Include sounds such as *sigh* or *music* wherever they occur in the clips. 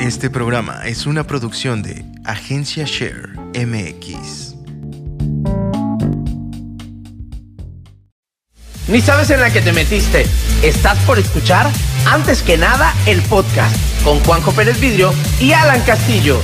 Este programa es una producción de Agencia Share MX. Ni sabes en la que te metiste. Estás por escuchar, antes que nada, el podcast con Juanjo Pérez Vidrio y Alan Castillo.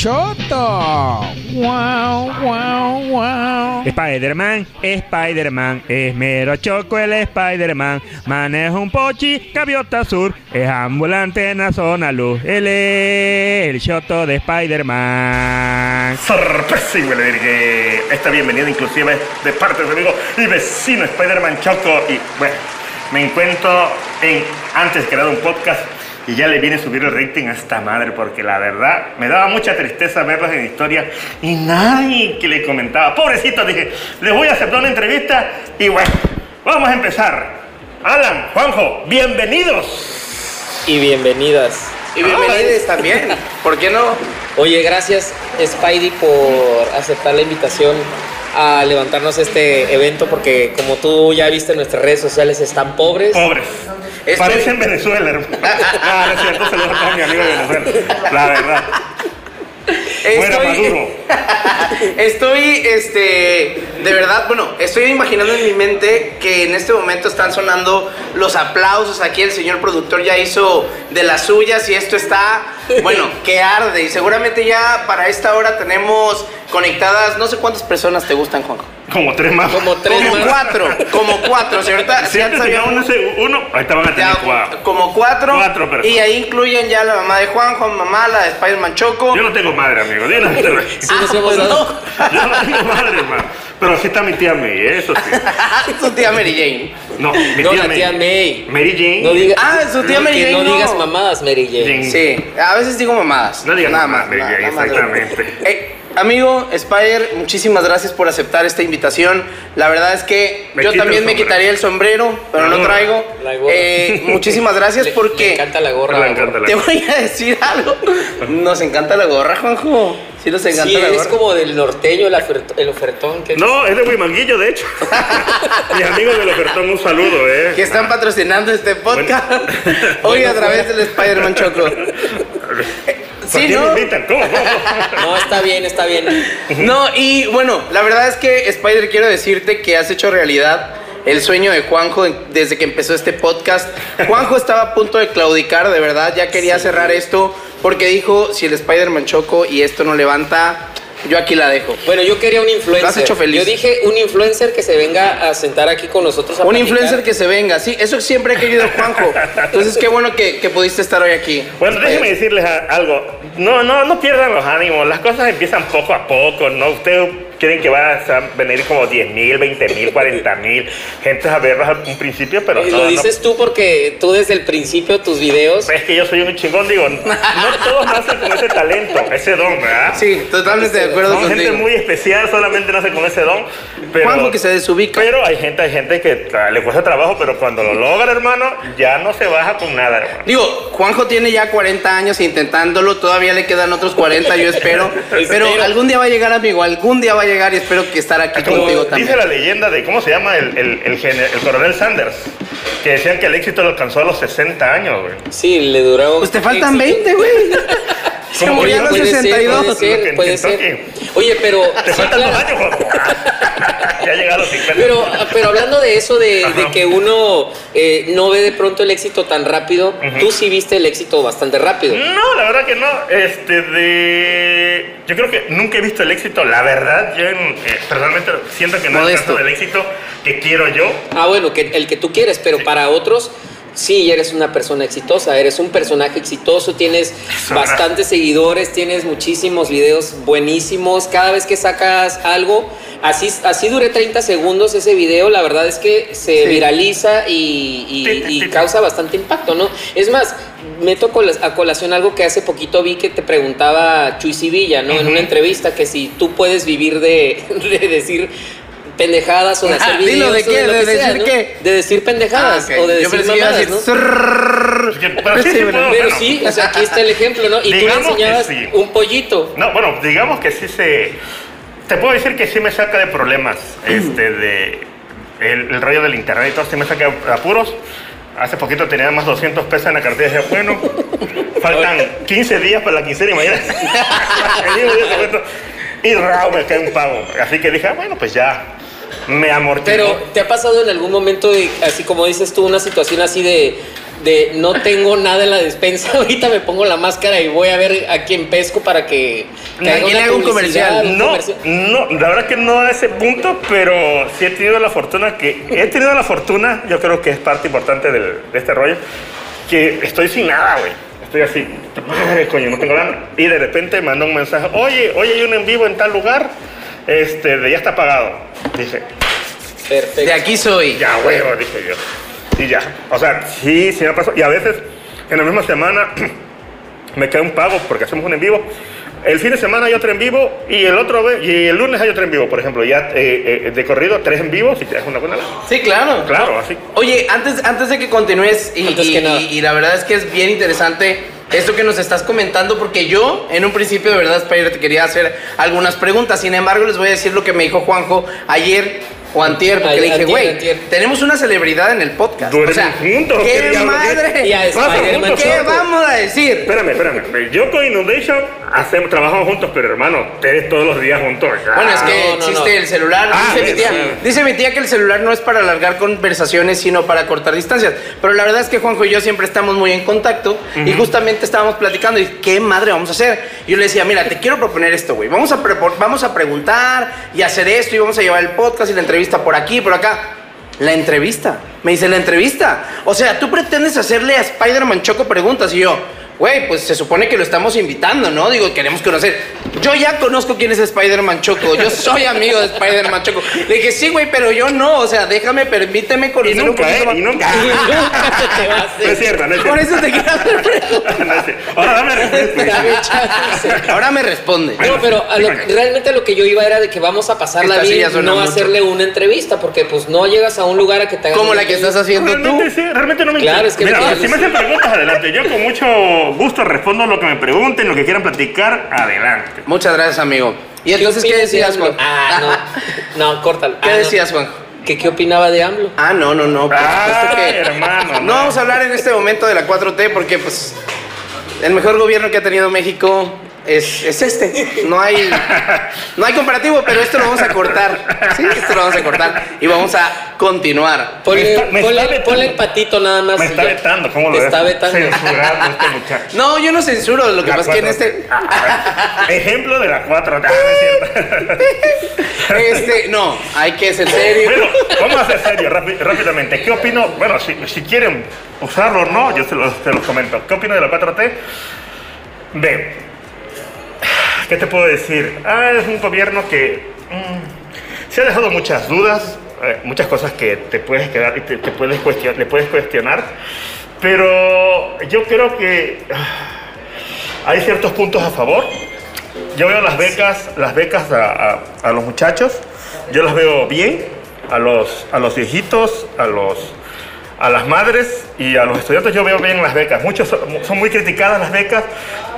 Choto. Wow, wow, wow. Spider-Man, Spider-Man, es mero choco el Spider-Man. Maneja un pochi, gaviota sur, es ambulante en la zona luz. Él es el choto de Spider-Man. Sorpresa y huele que esta bienvenida inclusive de parte de mi amigo y vecino Spider-Man Choco. Y bueno, me encuentro en antes crear un podcast y ya le viene a subir el rating a esta madre porque la verdad me daba mucha tristeza verlos en historia y nadie que le comentaba. Pobrecito, dije, les voy a hacer una entrevista y bueno, vamos a empezar. Alan, Juanjo, bienvenidos. Y bienvenidas. Y bienvenidos también. ¿Por qué no? Oye, gracias Spidey por aceptar la invitación a levantarnos este evento porque como tú ya viste nuestras redes sociales están pobres. Pobres. Estoy- Parecen Venezuela, hermano. *laughs* Ah, no es cierto, saludos a mi amigo de Venezuela. La verdad. Fuera Maduro. *laughs* Estoy, este, de verdad, bueno, estoy imaginando en mi mente que en este momento están sonando los aplausos. Aquí el señor productor ya hizo de las suyas y esto está, bueno, *laughs* que arde. Y seguramente ya para esta hora tenemos conectadas, no sé cuántas personas te gustan, Juanjo. Como tres más. Como tres Como más. cuatro, como cuatro. Si ahorita Si si antes antes había tenían uno, uno, ahorita van a tener ya, cuatro. como cuatro. Cuatro personas. y ahí incluyen ya la mamá de Juanjo, mamá, la de Spider-Man Choco. Yo no tengo madre, amigo. *laughs* Yo no, tengo- *laughs* Sí, hemos pues yo no tengo madre, hermano. Pero sí está mi tía May, ¿eh? eso sí. *laughs* tu tía Mary Jane. No, mi No, tía la May. tía May. Mary Jane. No diga, Ah, su tía Mary Jane, no, no. digas mamadas, Mary Jane. Jane. Sí, a veces digo mamadas. No digas nada mamadas, más. Mary nada Jane, exactamente. Eh, amigo Spider, muchísimas gracias por aceptar esta invitación. La verdad es que Me yo también me quitaría el sombrero, pero no gorra. traigo. La gorra. Eh, muchísimas gracias Le- porque Le encanta la gorra. Le encanta la te voy a decir algo. *laughs* Nos encanta la gorra, Juanjo. Sí, nos encanta Sí, la es gorra. como del norteño el, ofertón. Que No, es de Huimanguillo, de hecho. *laughs* Mis amigos del ofertón, un saludo, ¿eh? Que están patrocinando este podcast *laughs* Bueno. hoy a través del Spider-Man Choco. ¿Por Sí, qué ¿no? me invitan? ¿Cómo? ¿Cómo? *laughs* No, está bien, está bien. No, y bueno, la verdad es que Spider quiero decirte que has hecho realidad el sueño de Juanjo desde que empezó este podcast. Juanjo estaba a punto de claudicar, de verdad, ya quería cerrar esto porque dijo, si el Spider-Man choco y esto no levanta, yo aquí la dejo. Bueno, yo quería un influencer. Lo has hecho feliz. Yo dije un influencer que se venga a sentar aquí con nosotros a Un platicar. influencer que se venga, sí, eso siempre ha querido Juanjo. Entonces, qué bueno que, que pudiste estar hoy aquí. Bueno, déjenme decirles algo. No, no, no pierdan los ánimos. Las cosas empiezan poco a poco, ¿no? Ustedes creen que van a venir como 10 mil, 20 mil, 40 mil gente a verlos al un principio, pero Eh, no, lo no. dices tú porque tú desde el principio tus videos Es que yo soy un chingón, digo, *laughs* no todos nacen con ese talento, ese don, ¿verdad? Sí, totalmente de acuerdo Son gente contigo. muy especial, solamente nace con ese don. Pero, Juanjo que se desubica. Pero hay gente, hay gente que le cuesta trabajo, pero cuando lo logra, hermano, ya no se baja con nada, hermano. Digo, Juanjo tiene ya 40 años intentándolo, todavía le quedan otros 40, yo *laughs* espero. Pero algún día va a llegar, amigo, algún día va a llegar y espero que estar aquí Como contigo dice también. la leyenda de, ¿cómo se llama? El, el, el, el coronel Sanders, que decían que el éxito lo alcanzó a los 60 años, güey. sí le duró. Pues te faltan éxito. 20, güey. *laughs* Se Como murió a los Puede ser, 62. puede ser, Lo que puede ser. Oye, pero Te faltan dos años, ya llega a los 50. Pero, pero hablando de eso, de, que uno eh, no ve de pronto el éxito tan rápido, tú sí viste el éxito bastante rápido. No, la verdad que no. Este, de. Yo creo que nunca he visto el éxito. La verdad, yo en- eh, personalmente siento que no Modesto. alcanzo el éxito que quiero yo. Ah, bueno, que, el que tú quieres, pero para otros sí eres una persona exitosa, eres un personaje exitoso, tienes bastantes seguidores, tienes muchísimos videos buenísimos, cada vez que sacas algo, así, así dure 30 segundos ese video, la verdad es que se Sí. viraliza y, y- y causa bastante impacto, ¿no? Es más, meto a colación algo que hace poquito vi que te preguntaba Chuy Sevilla, ¿no? En una entrevista que si tú puedes vivir de, *laughs* de decir pendejadas o de hacer Ah, dilo, videos ¿de qué? ¿De decir ¿no? qué? De decir pendejadas Ah, o de Yo decir mamadas, decir, ¿no? Pero sí, Sí, puedo, Pero bueno. sí, o sea, aquí está el ejemplo, ¿no? Y tú le Digamos que enseñabas sí. un pollito. No, bueno, digamos que sí se. Te puedo decir que sí me saca de problemas. *clears throat* Este, de. El, el rollo del internet y todo, sí me saca de apuros. Hace poquito tenía más 200 pesos en la cartera y dije, bueno, *laughs* faltan 15 días para la quincena *laughs* *laughs* y mañana. el mismo día te cuento, y rao, me cae un pago. Así que dije, ah, bueno, pues ya me amortiguó. Pero, ¿te ha pasado en algún momento, de, así como dices tú, una situación así de, de no tengo nada en la despensa, *laughs* ahorita me pongo la máscara y voy a ver a quién pesco para que, que ¿A haga una un comercial? un No, comercial? no, la verdad que no a ese punto, pero sí he tenido la fortuna que, he tenido la fortuna, yo creo que es parte importante del- de este rollo, que estoy sin nada, güey. Estoy así, "Ay, coño, no tengo nada. Y de repente manda un mensaje, oye, oye, hay un en vivo en tal lugar, este, de ya está pagado. Dije, Perfecto. De aquí soy. ya, huevo, dije yo. Y ya. O sea, sí, sí me pasó. Y a veces, en la misma semana, *clears throat* me cae un pago porque hacemos un en vivo. El fin de semana hay otro en vivo y el otro y el lunes hay otro en vivo, por ejemplo. Ya eh, eh, de corrido, tres en vivo, si te das una buena lana. Sí, claro. Claro, así. Oye, antes, antes de que continúes, y, y- y- y la verdad es que es bien interesante esto que nos estás comentando, porque yo, en un principio, de verdad, Spider, te quería hacer algunas preguntas. Sin embargo, les voy a decir lo que me dijo Juanjo ayer o antier, porque le dije, güey, tenemos una celebridad en el podcast. Duermen o sea, juntos, ¿qué madre? Y a Spider-Man ¿Qué Choco. vamos a decir? Espérame, espérame. Yo con Inundation hacemos, trabajamos juntos, pero hermano, ustedes todos los días juntos. Bueno, es que no, no, existe no. el celular. Ah, dice, mi tía, dice mi tía que el celular no es para alargar conversaciones, sino para cortar distancias. Pero la verdad es que Juanjo y yo siempre estamos muy en contacto y justamente estábamos platicando y qué madre vamos a hacer. Yo le decía, mira, te quiero proponer esto, güey. Vamos, a vamos a preguntar y hacer esto y vamos a llevar el podcast y la entrevista por aquí, por acá. La entrevista. Me dice, la entrevista. O sea, tú pretendes hacerle a Spider-Man Choco preguntas y yo, güey, pues se supone que lo estamos invitando, ¿no? Digo, queremos conocer. Yo ya conozco quién es Spider-Man Choco. Yo soy amigo de Spider-Man Choco. Le dije, sí, güey, pero yo no. O sea, déjame, permíteme Y conocer un nunca, poquito ¿eh? más. Y nunca. *laughs* Nunca se te va a hacer. No es cierto, no es Por cierto. eso te quiero hacer preguntas. *laughs* No es cierto. Ahora. Dame *laughs* chance. Ahora me responde. No, pero a lo- realmente a lo que yo iba era de que vamos a pasarla Esta bien, suena no mucho. hacerle una entrevista, porque pues no llegas a un lugar a que te hagan Como la que estás haciendo tú. Realmente, sí, realmente no me Claro, es que Mira, si me hacen preguntas, adelante. Yo con mucho gusto respondo lo que me pregunten, lo que quieran platicar, adelante. Muchas gracias, amigo. Y entonces, ¿qué decías? Juan? Ah, no. No, córtalo. ¿Qué Ah, no. decías, Juan? ¿Que ¿Qué opinaba de AMLO? Ah, no, no, no. Por que. hermano. No vamos a hablar en este momento de la 4T porque, pues, el mejor gobierno que ha tenido México es, es este. No hay, no hay comparativo, pero esto lo vamos a cortar. Sí, esto lo vamos a cortar y vamos a continuar. Ponle, está- me ponle- el patito nada más. Me está vetando, ¿cómo lo ves? está vetando. Censurando este muchacho. No, yo no censuro, lo que La pasa es que en 4T. este. Ah, ejemplo de la 4. Ah, no es cierto. Este, no, hay que ser serio. Bueno, vamos a ser serios rápi- rápidamente. ¿Qué opino? Bueno, si, si quieren usarlo o no, yo se los, se los comento. ¿Qué opino de la 4T? Ve, ¿qué te puedo decir? Ah, es un gobierno que mm, se ha dejado muchas dudas, eh, muchas cosas que te puedes quedar y te, puedes cuestionar, le puedes cuestionar, pero yo creo que ah, hay ciertos puntos a favor. Yo veo las becas, las becas a, a- los muchachos, yo las veo bien, a los, a los viejitos, a los a las madres y a los estudiantes yo veo bien las becas. Muchos son, son muy criticadas las becas,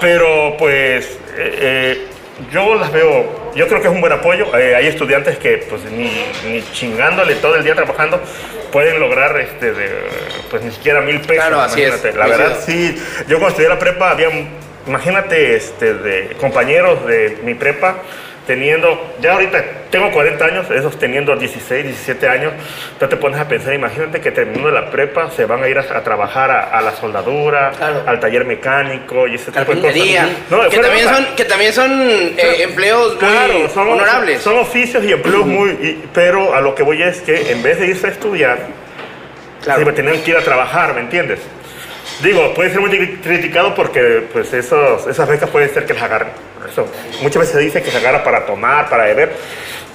pero pues eh, eh, yo las veo, yo creo que es un buen apoyo. Eh, hay estudiantes que pues ni, ni chingándole todo el día trabajando pueden lograr este de, pues ni siquiera mil pesos. Claro, así es. imagínate. La Coincido. verdad sí, yo cuando estudié la prepa había, imagínate, este, de compañeros de mi prepa teniendo, ya ahorita tengo 40 años, esos teniendo 16, 17 años, tú te pones a pensar, imagínate que terminando la prepa se van a ir a, a trabajar a, a la soldadura, Claro. al taller mecánico y ese tipo de cosas. No, que, también son, que también son eh, empleos muy Claro, son, honorables. son oficios y empleos muy, y- pero a lo que voy es que en vez de irse a estudiar, Claro. Sí, tenían que ir a trabajar, ¿me entiendes? Digo, puede ser muy cri- criticado porque pues esos, esas becas puede ser que las agarren. Eso, muchas veces se dice que se agarra para tomar, para beber,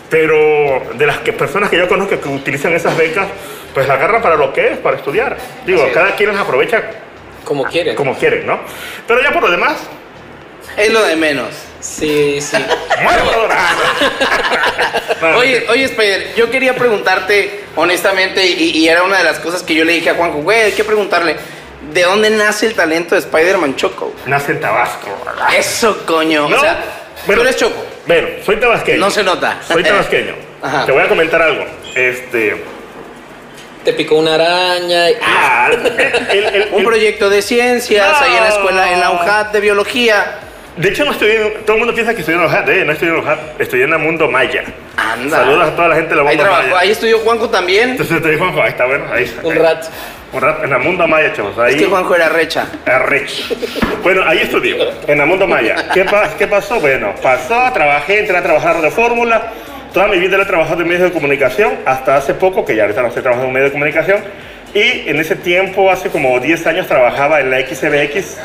pero de las que, personas que yo conozco que utilizan esas becas, pues las agarran para lo que es, para estudiar. Digo, es. cada quien las aprovecha Como quieren. como quieren, ¿no? Pero ya por lo demás, Es lo de menos. Sí, sí. *laughs* *laughs* Oye, oye, Spider, yo quería preguntarte honestamente, y, y era una de las cosas que yo le dije a Juanjo, güey, hay que preguntarle, ¿de dónde nace el talento de Spider-Man Choco? Nace en Tabasco. ¿verdad? Eso, coño. No, o sea, bueno. tú eres Choco. Bueno, soy tabasqueño. No se nota. Soy tabasqueño. *laughs* Ajá. Te voy a comentar algo. Este. Te picó una araña. y- Ah, el- el- Un proyecto de ciencias, No. ahí en la escuela, en la UJAT de biología. De hecho, no estoy en, todo el mundo piensa que estoy en Ojat, eh, no estoy en Ojat, estoy en Mundo Maya. Anda. Saludos a toda la gente de la Ahí Mundo trabajó, Maya. ahí estudió Juanjo también. Entonces Juanjo, ahí está bueno, ahí está. Un rato. Un rato, en la Mundo Maya, chavos. Ahí. Es que Juanjo era recha. Arrech. Bueno, ahí estudió, en la Mundo Maya. ¿Qué, pa- ¿Qué pasó? Bueno, pasó, trabajé, entré a trabajar de fórmula. Toda mi vida he trabajado en medios de comunicación, hasta hace poco, que ya ahorita no estoy trabajando en medios de comunicación. Y en ese tiempo, hace como 10 años, trabajaba en la XBX,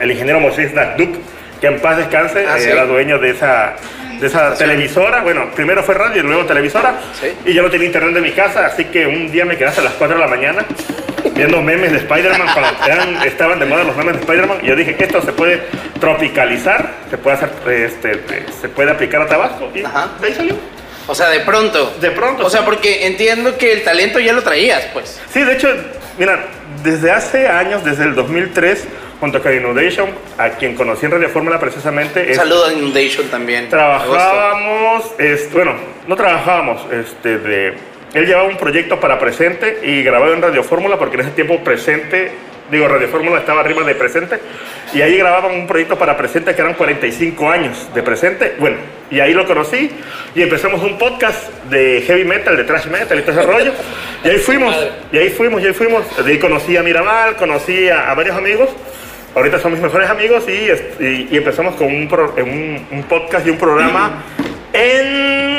el ingeniero Moisés Dakduk, que en paz descanse, Ah, eh, sí. era dueño de esa, de esa televisora. Bueno, primero fue radio y luego televisora. Sí. Y yo no tenía internet en mi casa, así que un día me quedé hasta las 4 de la mañana viendo memes de Spider-Man cuando eran- estaban de moda los memes de Spider-Man. Y yo dije, esto se puede tropicalizar, se puede, hacer, este, se puede aplicar a Tabasco. Y Ajá. de ahí salió. O sea, de pronto. De pronto, O sea, porque entiendo que el talento ya lo traías, pues. Sí, de hecho, mira, desde hace años, desde el 2003, junto con Inundation, a quien conocí en Radio Fórmula precisamente, saludo a Inundation también. trabajábamos, es- bueno, no trabajábamos, este, de, él llevaba un proyecto para Presente y grababa en Radio Fórmula porque en ese tiempo Presente, digo, Radio Fórmula estaba arriba de Presente y ahí grababan un proyecto para Presente que eran 45 años de Presente, bueno, y ahí lo conocí y empezamos un podcast de heavy metal, de thrash metal y todo ese *laughs* rollo y ahí fuimos, y ahí fuimos, y ahí fuimos, de ahí conocí a Miramar, conocí a, a varios amigos Ahorita son mis mejores amigos y, y- y empezamos con un, pro- un, un podcast y un programa *clears throat* en,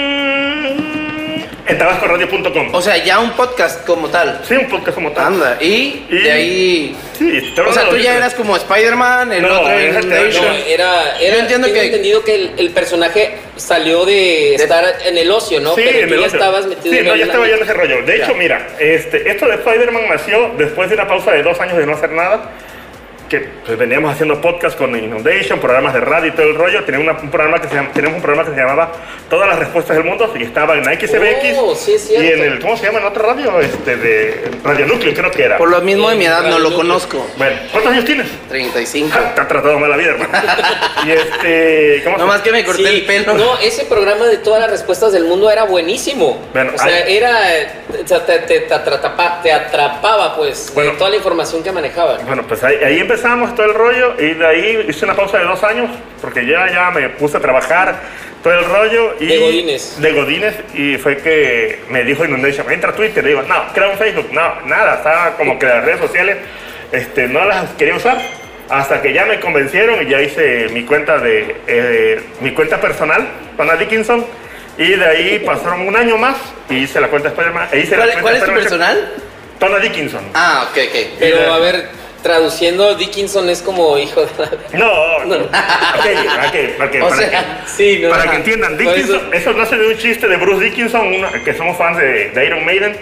en tabascoradio.com. O sea, ya un podcast como tal. Sí, un podcast como tal. Anda. Y, Y- de ahí. Sí, te O sea, tú de ya eras como Spider-Man, el No, otro ese te- Inundation. No, era, era Yo entiendo tengo que- entendido que el, el personaje salió de, estar en el ocio, ¿no? Sí, Pero en tú el ya otro. estabas metido Sí, en no, el ya estaba yo en ese rollo. De hecho, mira, este, esto de Spider-Man nació después de una pausa de dos años de no hacer nada. Que pues, veníamos haciendo podcast con Inundation, programas de radio y todo el rollo. Teníamos, una- un programa que se, llama- teníamos un programa que se llamaba Todas las Respuestas del Mundo y estaba en XBX Oh, sí, y en el, ¿cómo se llama? En otra radio, este, de Radio Núcleo, creo que era. Por lo mismo de mi edad no lo conozco. Bueno, ¿cuántos años tienes? 35. Ja, Te ha tratado mal la vida, hermano. *laughs* y este, ¿cómo se Nomás que me corté Sí, el pelo. No, ese programa de todas las respuestas del mundo era buenísimo. Bueno, o sea, hay- era. o sea, te, te- te atrapa- te atrapaba, pues, Bueno. toda la información que manejaban. Bueno, pues ahí, ahí empezamos todo el rollo y de ahí hice una pausa de dos años porque ya, ya me puse a trabajar todo el rollo. Y, De Godínez. De Godínez y fue que me dijo Inundation, entra a Twitter. Le digo, no, crea un Facebook. No, nada, estaba como que las redes sociales este, no las quería usar. Hasta que ya me convencieron y ya hice mi cuenta de eh, mi cuenta personal, Pana Dickinson. Y de ahí pasaron un año más y hice la cuenta de Spider-Man. e hice la ¿Cuál, cuenta cuál es tu personal? Tona Dickinson. Ah, ok, ok. Pero, a ver, traduciendo, Dickinson es como hijo de la. No, no. Ok, ok, ok, *laughs* O para, sea, Sí, que, no. para ajá. que entiendan, Dickinson, eso nace de un chiste de Bruce Dickinson, una- que somos fans de, de Iron Maiden,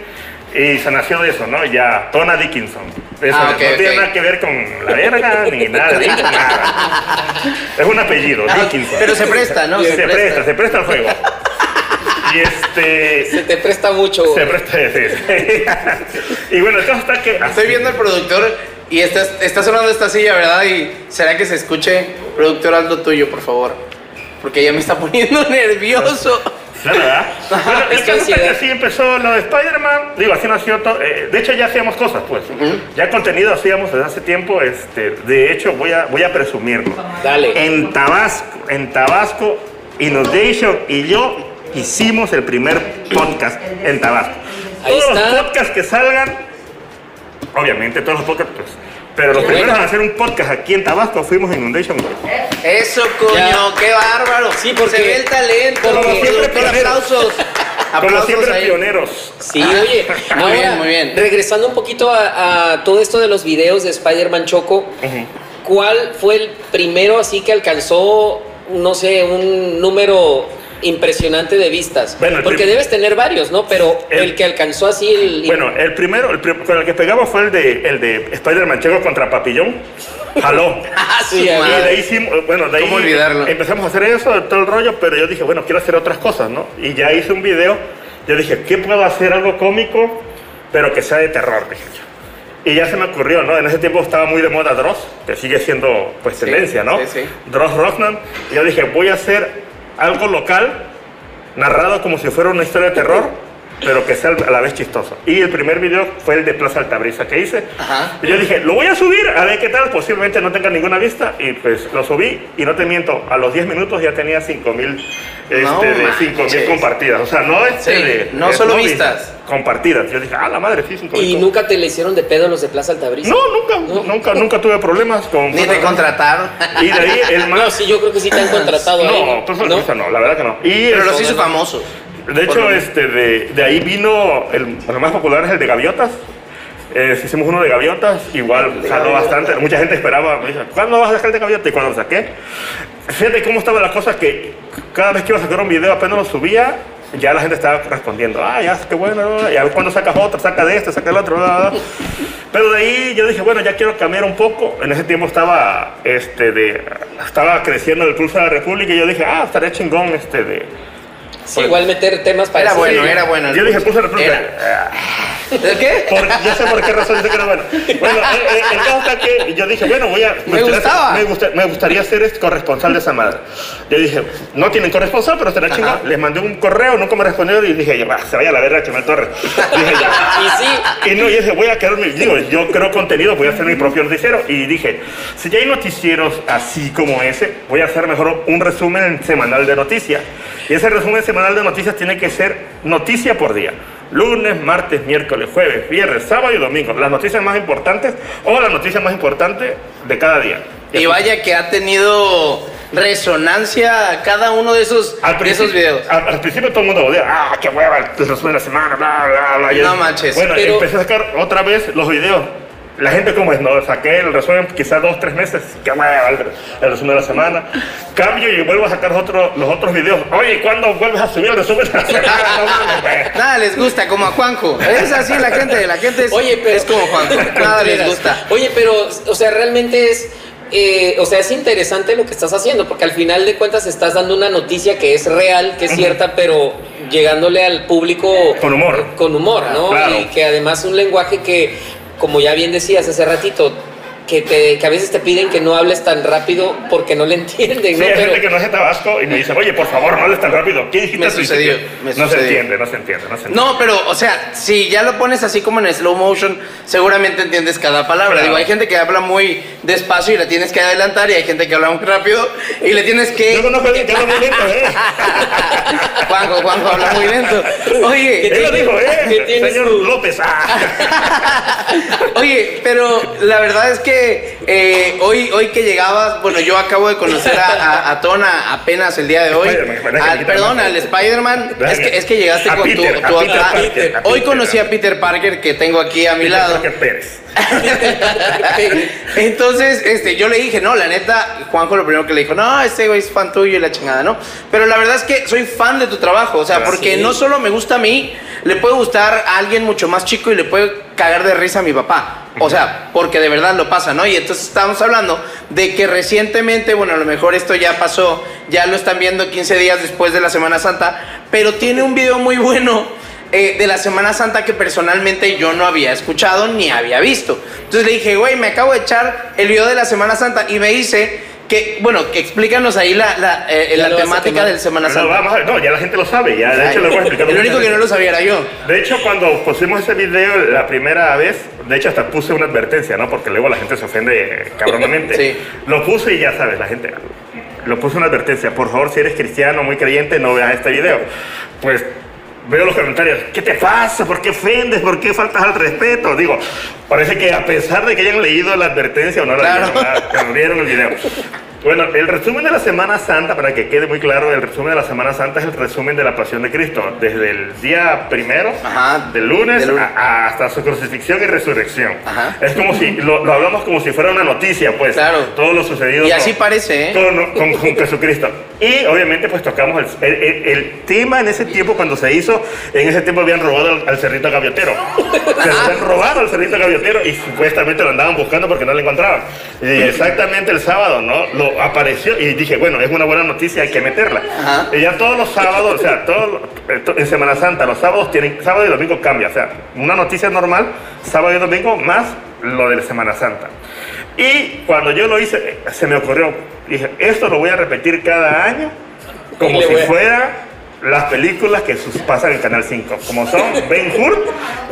y se nació de eso, ¿no? Ya, Tona Dickinson. Eso, Ah, no tiene nada que ver con la verga, *laughs* ni nada, ni nada. Es un apellido, Dickinson. Ah, Pero se presta, ¿no? se, presta. se presta al juego. *laughs* Y este... Se te presta mucho. Se presta, sí, sí. Y bueno, el caso está que... Estoy viendo al productor y está, está sonando esta silla, ¿verdad? Y será que se escuche, productor, haz lo tuyo, por favor. Porque ya me está *laughs* poniendo nervioso. ¿La verdad? *laughs* Bueno, el Es caso está que así empezó lo de Spider-Man. Digo, así nació todo. eh, de hecho, ya hacíamos cosas, pues. Ya contenido hacíamos desde hace tiempo. Este, de hecho, voy a, voy a presumirlo. Dale. En Tabasco, en Tabasco, Inundation y yo hicimos el primer podcast en Tabasco. Ahí todos los podcasts que salgan, obviamente todos los podcasts, pero los primeros bueno. en hacer un podcast aquí en Tabasco fuimos Inundation. Eso, coño, Ya. qué bárbaro. Sí, porque- se ve el talento. Como siempre, pioneros. aplausos. Como siempre, ahí. pioneros. Sí, oye, Muy ahora, bien, muy bien. regresando un poquito a, a todo esto de los videos de Spider-Man Choco, ¿cuál fue el primero así que alcanzó, no sé, un número impresionante de vistas. Bueno, Porque prim- debes tener varios, ¿no? Pero el, El- que alcanzó así el... Bueno, el primero, el prim- con el que pegamos fue el de, el de Spider-Man Checo contra Papillón. Jaló. *laughs* Ah, Sí, Y de ahí hicimos, bueno, de ahí ¿Cómo olvidarlo? empezamos a hacer eso, todo el rollo, pero yo dije, bueno, quiero hacer otras cosas, ¿no? Y ya hice un video, yo dije, ¿qué puedo hacer algo cómico, pero que sea de terror? Dije yo. Y ya se me ocurrió, ¿no? En ese tiempo estaba muy de moda Dross, que sigue siendo, pues, tendencia, ¿no? sí, sí. Dross Rockman. Y yo dije, voy a hacer algo local, narrado como si fuera una historia de terror, pero que sea a la vez chistoso. Y el primer video fue el de Plaza Altabrisa que hice. Ajá. Y yo dije, lo voy a subir, a ver qué tal, posiblemente no tenga ninguna vista. Y pues lo subí y no te miento, a los 10 minutos ya tenía 5 mil No este, de manches. 5 mil compartidas. O sea, no este Sí, de- no de- solo vistas. Compartidas. Yo dije, ah, la madre, sí, 5 Y nunca te le hicieron de pedo los de Plaza Altabrisa. No, nunca, nunca, nunca tuve problemas con... Ni te contrataron. Y de ahí el más... No, sí, yo creo que sí te han contratado *laughs* ahí. No, Plaza Altabrisa no, la verdad que no. Y Pero los hizo famosos. De hecho, lo- este, de, de ahí vino, el, el más popular es el de gaviotas. Eh, hicimos uno de gaviotas, igual jaló bastante. Mucha gente esperaba, me dice, ¿cuándo vas a sacar el de gaviota? Y cuando lo saqué, fíjate cómo estaba la cosa que cada vez que iba a sacar un video, apenas lo subía, ya la gente estaba respondiendo, ah, ya, qué bueno, y a ver cuándo sacas otro, saca de este, saca el otro, bla, bla, bla. Pero de ahí yo dije, bueno, ya quiero cambiar un poco. En ese tiempo estaba, este, de, estaba creciendo el Pulso de la República y yo dije, ah, estaría chingón, este, de... Sí, igual meter temas para Era bueno, era bueno. Yo dije, de República. Era. ¿El qué? Por- yo sé por qué razón dice que era bueno. Bueno, eh, eh, el caso está que yo dije, bueno, voy a. Me gustaría gustaba. me, gusta- me gustaría ser corresponsal de esa madre. Yo dije, no tienen corresponsal, pero será chingón. Les mandé un correo, nunca me respondieron y dije, "Va, se vaya a la verga, Chumel Torres. Dije, ya. *laughs* Y sí, Y no, yo dije, voy a crear mi, digo, yo creo contenido, voy a hacer mi propio noticiero. Y dije, si ya hay noticieros así como ese, voy a hacer mejor un resumen semanal de noticias. Y ese resumen semanal de noticias tiene que ser noticia por día. Lunes, martes, miércoles, jueves, viernes, sábado y domingo. Las noticias más importantes o las noticias más importantes de cada día. Y vaya que ha tenido resonancia cada uno de esos, Al de esos videos. al, al principio todo el mundo odia, ah, qué hueva, el resumen de la semana, bla, bla, bla. No es- manches, Bueno, pero- empecé a sacar otra vez los videos. La gente como es, no, saqué el resumen quizás dos, tres meses, qué hueva, el, el resumen de la semana. Cambio y vuelvo a sacar otro- los otros videos. Oye, ¿cuándo vuelves a subir el resumen de la semana? *laughs* No. Nada les gusta, como a Juanjo. Es así la gente, la gente es, Oye, pero- es como Juanjo. *laughs* Nada les gusta. Oye, pero, o sea, realmente es. eh, o sea, es interesante lo que estás haciendo, porque al final de cuentas estás dando una noticia que es real, que es cierta, pero llegándole al público Con humor. Con humor, ¿no? Claro. Y que además un lenguaje que, como ya bien decías hace ratito, que, te- que a veces te piden que no hables tan rápido porque no le *laughs* entienden, Sí, ¿no? hay Pero- gente que no es de Tabasco y me dice, oye, por favor, no hables tan rápido. ¿Qué dijiste Me sucedió, me No se entiende, no se entiende, no se entiende. No, pero, o sea, si ya lo pones así como en slow motion, seguramente entiendes cada palabra. Claro. Digo, hay gente que habla muy despacio y la tienes que adelantar, y hay gente que habla muy rápido y le tienes que. Yo conozco a alguien que habla muy lento, ¿eh? *laughs* Juanjo, Juanjo habla muy lento. Oye, Él lo dijo, ¿Qué ¿eh? Señor? López. Ah. *laughs* Oye, pero la verdad es que eh, hoy, hoy que llegabas, bueno, yo acabo de conocer a, a- a Tona apenas el día de hoy. Que Al- perdón, al. Spider-Man. Es que, es que llegaste A con Peter, tu. a tu- Peter ah, Parker, a hoy Peter. conocí a Peter Parker que tengo aquí a mi lado. Jorge Pérez. *laughs* Entonces, este, yo le dije, no, la neta, Juanjo lo primero que le dijo, no, este güey es fan tuyo y la chingada, ¿no? Pero la verdad es que soy fan de tu trabajo, o sea, porque no solo me gusta a mí, le puede gustar a alguien mucho más chico y le puede cagar de risa a mi papá. O sea, porque de verdad lo pasa, ¿no? Y entonces estábamos hablando de que recientemente, bueno, a lo mejor esto ya pasó, ya lo están viendo 15 días después de la Semana Santa, pero tiene un video muy bueno eh, de la Semana Santa que personalmente yo no había escuchado ni había visto. Entonces le dije, güey, me acabo de echar el video de la Semana Santa y me dice que, bueno, que explícanos ahí la, la, eh, la lo temática del Semana No, Santa. vamos a ver, no, ya la gente lo sabe, ya de hecho le voy a explicar. el único que no lo sabía era yo. De hecho, cuando pusimos ese video la primera vez, de hecho hasta puse una advertencia, ¿no? Porque luego la gente se ofende cabronamente. *laughs* Sí. Lo puse y ya sabes, la gente. Lo puse una advertencia. Por favor, si eres cristiano, muy creyente, no veas este video. Pues veo los comentarios. ¿Qué te pasa? ¿Por qué ofendes? ¿Por qué faltas al respeto? Digo, parece que a pesar de que hayan leído la advertencia o no la Claro. leyeron, vieron el video. Bueno, el resumen de la Semana Santa, para que quede muy claro, el resumen de la Semana Santa es el resumen de la pasión de Cristo, desde el día primero, Ajá. del lunes, Del lunes. a- a- hasta su crucifixión y resurrección. Ajá. Es como si lo, lo hablamos como si fuera una noticia, pues. Claro. Todo lo sucedido. Y con- así parece, ¿eh? con, con- con *laughs* Jesucristo. Y obviamente pues tocamos el, el- el- el tema en ese tiempo cuando se hizo, en ese tiempo habían robado al, al cerrito gaviotero. *laughs* Se habían robado al cerrito gaviotero y supuestamente lo andaban buscando porque no lo encontraban. Y *laughs* exactamente el sábado, ¿no? Lo apareció y dije, bueno, es una buena noticia, hay que meterla. Ajá. Y ya todos los sábados, o sea, todos, en Semana Santa, los sábados tienen, sábado y domingo cambia, o sea, una noticia normal, sábado y domingo más lo de la Semana Santa. Y cuando yo lo hice, eh, se me ocurrió, dije, esto lo voy a repetir cada año, como si fuera las películas que sus- pasan en Canal 5, como son Ben Hur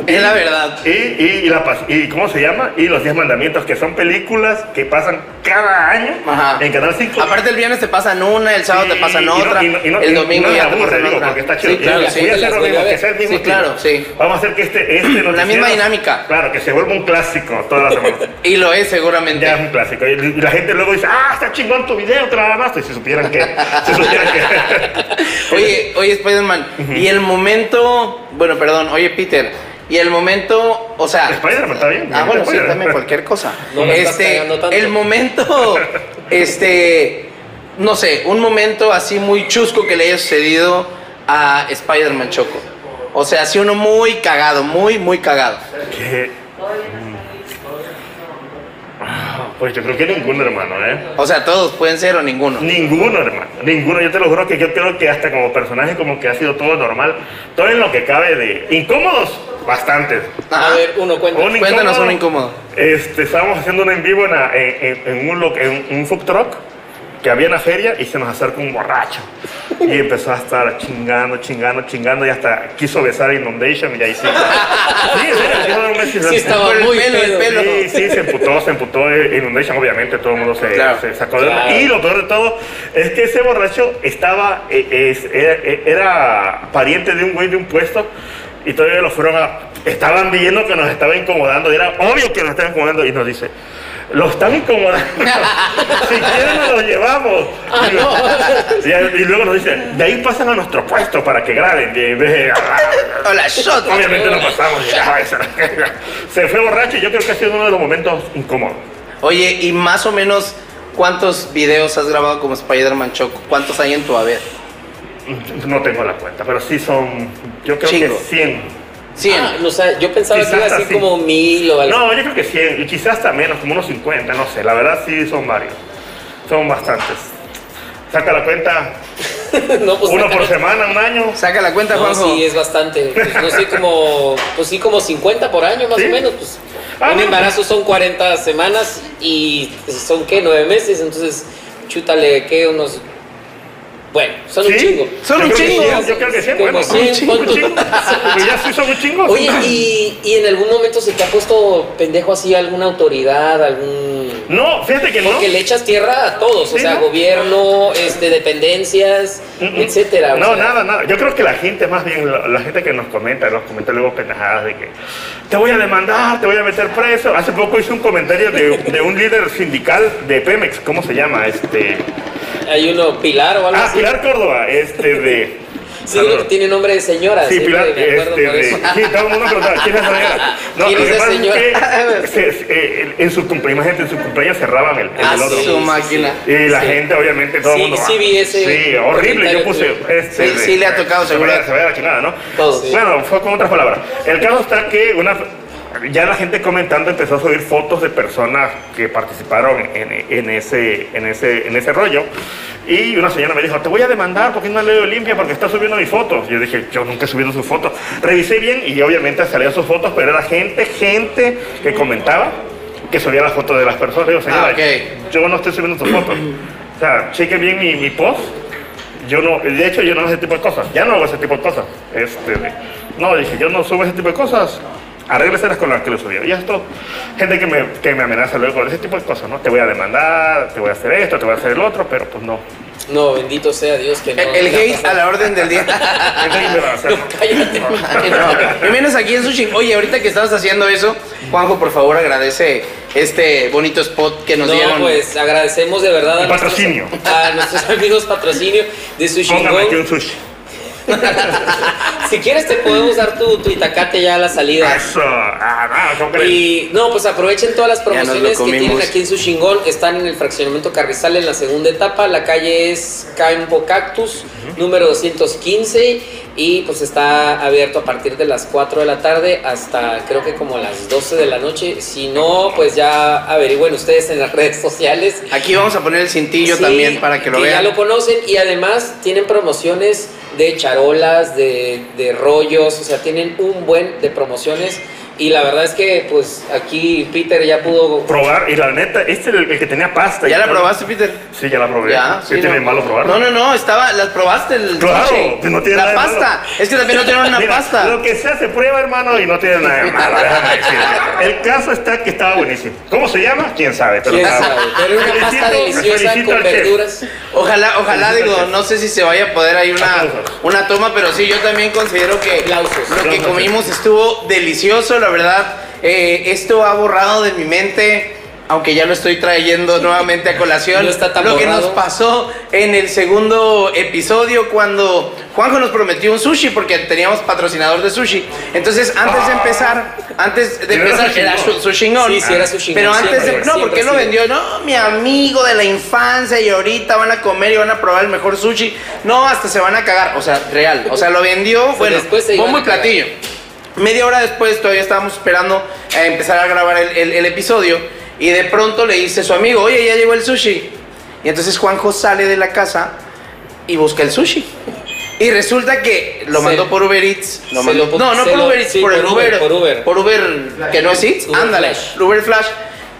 Es la verdad. y, y, y la, y ¿cómo se llama? Y los 10 mandamientos, que son películas que pasan cada año Ajá. en Canal 5. Aparte el viernes te pasan una, el sábado te pasan y otra, y no- y el y domingo ya te pasan otra. porque está chido. Sí, claro, Y sí. voy a Las hacer lo mismo, que sea el mismo Sí, claro, sí. Vamos a hacer que este, este *clears throat* La misma dinámica. Claro, que se vuelva un clásico toda la semana. *laughs* Y lo es seguramente. Ya es un clásico. Y, y la gente luego dice, ah, está chingón tu video, te la ganaste. Si supieran que... Si supieran que... *laughs* Oye, *laughs* oye, Spider-Man, y el momento, bueno, perdón, oye, Peter, y el momento, o sea... Spider-Man está bien. Ah, bueno, sí, también cualquier cosa. No la estás este, tanto. el momento, *laughs* este, no sé, un momento así muy chusco que le haya sucedido a Spider-Man Choco. O sea, así uno muy cagado, muy, muy cagado. Ah, Pues yo creo que ninguno, hermano, ¿eh? O sea, todos pueden ser o ninguno. Ninguno, hermano. Ninguno. Yo te lo juro que yo creo que hasta como personaje como que ha sido todo normal. Todo en lo que cabe de... Incómodos, bastantes. A ver, uno cuenta. Un Cuéntanos un incómodo. Este, estábamos haciendo un en vivo en, en- en- en un, en un food truck que había en la feria y se nos acerca un borracho. Y empezó a estar chingando, chingando, chingando y hasta quiso besar a Inundation y ahí sí. Sí, en serio, quiso dar un beso Sí, estaba muy pelo, el pelo. Sí, sí, se emputó, se emputó eh, Inundation, obviamente, todo el mundo se, Claro. se sacó de Claro. Y lo peor de todo es que ese borracho estaba, eh, es- era, era pariente de un güey de un puesto y todavía lo fueron a... Estaban viendo que nos estaba incomodando, y era obvio que nos estaba incomodando y nos dice... Lo están incomodando. *laughs* si quieren nos lo llevamos. Ah, y, y luego nos dice, de ahí pasan a nuestro puesto para que graben. *laughs* Hola, shot. Obviamente no pasamos. *laughs* Se fue borracho y yo creo que ha sido uno de los momentos incómodos. Oye, y más o menos, ¿cuántos videos has grabado como Spider-Man Choco? ¿Cuántos hay en tu haber? No tengo la cuenta, pero sí son, yo creo Chingo. que 100. 100. Ah, no sé, yo pensaba Quizás que iba así así. como mil o algo. No, yo creo que 100, y quizás hasta menos, como unos 50, no sé. La verdad sí son varios. Son bastantes. Saca la cuenta, *laughs* No, pues, uno por semana, un año. Saca la cuenta, No, Juanjo. sí, es bastante. Pues, no sé, como, pues sí, como 50 por año más ¿Sí? o menos. Pues, Ah, un embarazo son 40 semanas y son, ¿qué? 9 meses. Entonces, chútale, ¿qué? Unos... Bueno, son un ¿Sí? chingo. Son Yo un chingo. 100, Yo creo que 100, Como bueno. 100, un chingo, un. Pues ya sí son un chingo. Oye, ¿y, ¿y en algún momento se te ha puesto pendejo así alguna autoridad, algún... No, fíjate que no. Porque le echas tierra a todos, o Sí, sea, ¿no? gobierno, este, dependencias, etcétera. No, sea. nada, nada. Yo creo que la gente, más bien, la, la gente que nos comenta, nos comenta luego pendejadas de que te voy a demandar, te voy a meter preso. Hace poco hice un comentario de, de un líder sindical de Pemex, ¿cómo se llama? Este. Hay uno, Pilar o algo Ah, así. Pilar Córdoba, este de. *laughs* Sí, que tiene nombre de señora. Sí, Pilar, me acuerdo este, por de, sí, todo el mundo preguntaba, ¿quién es la señora? *laughs* No, ¿Quién es que esa es señora? que se- se- eh, en su cumpleaños, en su cumpleaños cerraban el, el Ah, otro. sí, Su máquina. Y la Sí. gente, obviamente, todo el Sí, mundo. sí ah, vi ese Sí, horrible. Yo puse. Este, Sí, de- sí le ha tocado, se seguro. Se vaya la chingada, ¿no? Todo, sí. Bueno, fue con otras palabras. El caso está que una. Ya la gente comentando empezó a subir fotos de personas que participaron en, en ese, en, ese, en ese rollo. Y una señora me dijo, te voy a demandar porque no leo limpia porque está subiendo mis fotos. Yo dije, yo nunca he subido sus fotos. Revisé bien y obviamente salían sus fotos, pero era gente, gente que comentaba que subía las fotos de las personas. Digo, señora, Ah, ok. yo no estoy subiendo sus fotos. O sea, cheque bien mi, mi post. Yo no, de hecho, yo no hago ese tipo de cosas. Ya no hago ese tipo de cosas. Este, no, dije, yo no subo ese tipo de cosas. Arrégleselas con las que lo subió. Y esto, gente que me, que me amenaza luego con ese tipo de cosas, ¿no? Te voy a demandar, te voy a hacer esto, te voy a hacer el otro, pero pues no. No, bendito sea Dios que no. El, el hate a la orden del día. *laughs* Gente que me va a hacer. No, cállate. Ay, *laughs* no. Y vienes aquí en Sushi. Oye, ahorita que estabas haciendo eso, Juanjo, por favor, agradece este bonito spot que nos No, dieron. pues agradecemos de verdad a El patrocinio. nuestros, a nuestros *laughs* amigos patrocinio de Sushi Póngame aquí un sushi. *laughs* Si quieres te podemos dar tu, tu itacate ya a la salida. Eso. Ah, no. Y no, pues aprovechen todas las Ya promociones que tienen aquí en su chingón. Están en el fraccionamiento Carrizal en la segunda etapa. La calle es Campo Cactus, número 215. Y pues está abierto a partir de las 4 de la tarde hasta creo que como las 12 de la noche. Si no, pues ya averigüen ustedes en las redes sociales. Aquí vamos a poner el cintillo Sí, también para que lo Ya vean. lo conocen y además tienen promociones de charolas, de, de rollos, o sea, tienen un buen de promociones. Y la verdad es que, pues, aquí Peter ya pudo. Probar, y la neta, este es el, el que tenía pasta. ¿Ya y la probaste, Peter? Sí, ya la probé. Ya, ¿Qué sí, tiene no. malo probarla? No, no, no, estaba, las probaste el Claro, que no tiene la nada pasta. malo. Es que también no tienen una *laughs* Mira, pasta. Lo que sea se prueba, hermano, y no tiene nada de *laughs* malo. déjame decirte. El caso está que estaba buenísimo. ¿Cómo se llama? ¿Quién sabe? Pero ¿Quién sabe? Pero una pasta deliciosa con chef. verduras. Ojalá, ojalá, Felicito digo, no sé si se vaya a poder ahí una, una toma, pero sí, yo también considero que Aplausos. lo que comimos estuvo delicioso, la verdad. Eh, esto ha borrado de mi mente, aunque ya lo estoy trayendo *laughs* nuevamente a colación, No está tan lo que nos borrado. pasó en el segundo episodio cuando Juanjo nos prometió un sushi porque teníamos patrocinador de sushi. Entonces, antes de empezar, antes de empezar, era su, sushi ngón. Sí, sí, era sushi Pero antes de, siempre, no, siempre porque él lo vendió, no, mi amigo de la infancia y ahorita van a comer y van a probar el mejor sushi. No, hasta se van a cagar, o sea, real. O sea, lo vendió, bueno, bombo y platillo. Media hora después todavía estábamos esperando a empezar a grabar el, el- el episodio y de pronto le dice su amigo, oye, ya llegó el sushi. Y entonces Juanjo sale de la casa y busca el sushi. Y resulta que lo Se- mandó por Uber Eats. Lo mandó- lo- no, no por Uber Eats, sí, por, el por Uber, Uber, por Uber. Por Uber, que no es Eats, ándale. Flash. Uber Flash.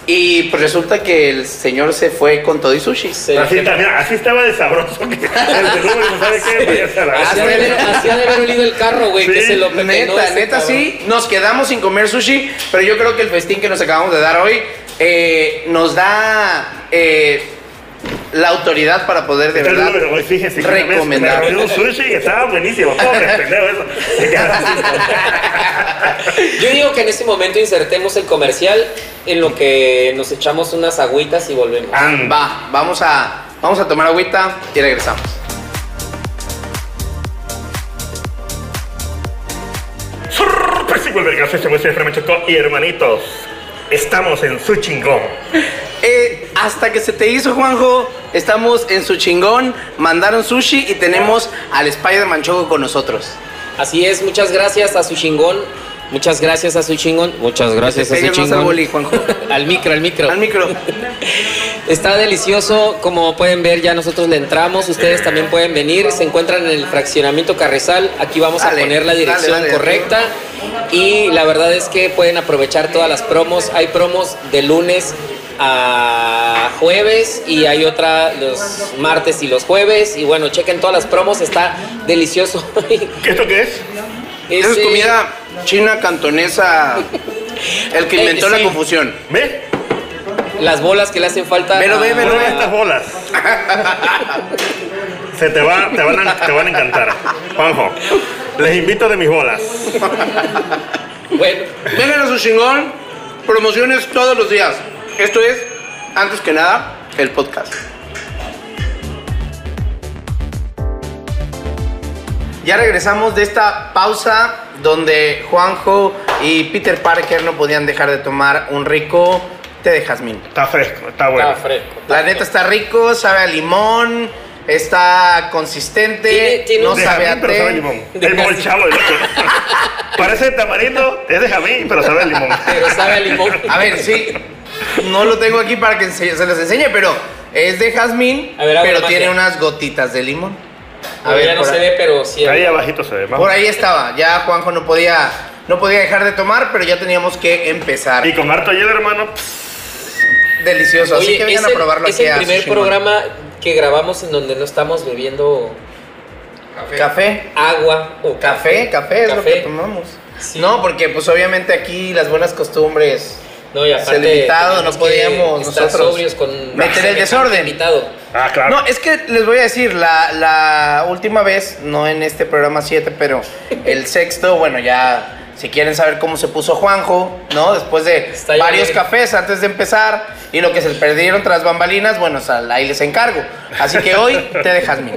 Y pues resulta que el señor se fue con todo y sushi. Así, también- así estaba de sabroso que *laughs* el de Uber, ¿no ¿sabe qué? Váyase a la Así ha de haber- olido el carro, güey, que se lo Neta, neta cabrón. sí, nos quedamos sin comer sushi, pero yo creo que el festín que nos acabamos de dar hoy eh, nos da eh, la autoridad para poder de verdad fíjense, recomendar. me un sushi y estaba buenísimo. Pobre pendejo eso. *laughs* Yo digo que en este momento insertemos el comercial en lo que nos echamos unas agüitas y volvemos. Anda. Va, vamos a, vamos a tomar agüita y regresamos. Sorpresivo el vergazo, este de Chocó y hermanitos. Estamos en su chingón. Eh, hasta que se te hizo, Juanjo, estamos en su chingón, mandaron sushi y tenemos al Spider-Man Choco con nosotros. Así es, muchas gracias a su chingón. Muchas gracias a su chingón. Muchas gracias a su chingón. boli. *laughs* Al micro, al micro. Al micro. Está delicioso, como pueden ver, ya nosotros le entramos, ustedes también pueden venir, se encuentran en el fraccionamiento Carrizal, aquí vamos Dale, a poner la dale, dirección dale. correcta y la verdad es que pueden aprovechar todas las promos, hay promos de lunes a jueves y hay otra los martes y los jueves y bueno, chequen todas las promos, está delicioso. ¿Qué *laughs* esto qué es? Esa es Ese- comida china cantonesa. El que Eh, inventó la confusión. ¿Ve? Las bolas que le hacen falta. Velo, ve, Prueba ve. estas bolas. Se te, va, te, van a, te van a encantar. Juanjo, les invito de mis bolas. Bueno, Vengan a su chingón. Promociones todos los días. Esto es, antes que nada, el podcast. Ya regresamos de esta pausa donde Juanjo y Peter Parker no podían dejar de tomar un rico té de jazmín. Está fresco, está bueno. está fresco. La neta está rico, sabe a limón, está consistente, Tiene- tiene no sabe a jamín, pero té. sabe a limón. De El jazmín. molchavo del otro. *laughs* Parece tamarindo, es de jamín, pero sabe a limón. Pero sabe a limón. A ver, sí, no lo tengo aquí para que se, se les enseñe, pero es de jazmín, ver, pero tiene magia. unas gotitas de limón. A ver, ya no por, se ve, pero sí. Ahí abajito se ve. por Vamos. ahí estaba. Ya Juanjo no podía, no podía dejar de tomar, pero ya teníamos que empezar. Y con harto hielo, hermano. Delicioso, así que vengan es a el, probarlo es aquí el primer programa que grabamos en donde no estamos bebiendo Café. agua o Café, café es lo Café. que tomamos. Sí. No, porque pues obviamente aquí las buenas costumbres. No, y aparte el invitado, no podíamos estar nosotros sobrios con meter el desorden. invitado. Ah, claro. No, es que les voy a decir, la, la última vez, no en este programa 7, pero *laughs* el sexto, bueno, ya si quieren saber cómo se puso Juanjo, ¿no? Después de Está varios bien. cafés antes de empezar y lo que se perdieron tras bambalinas, bueno, o sea, ahí les encargo. Así que hoy *laughs* te dejas mí.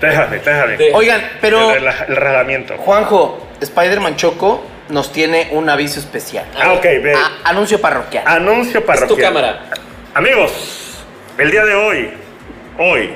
Déjame, déjame. Oigan, pero El, el relajamiento. Juanjo, Spider-Man Choco nos tiene un aviso especial. Ah, ok, ve. A- anuncio parroquial. Anuncio Es parroquial. tu cámara. Amigos, el día de hoy, hoy,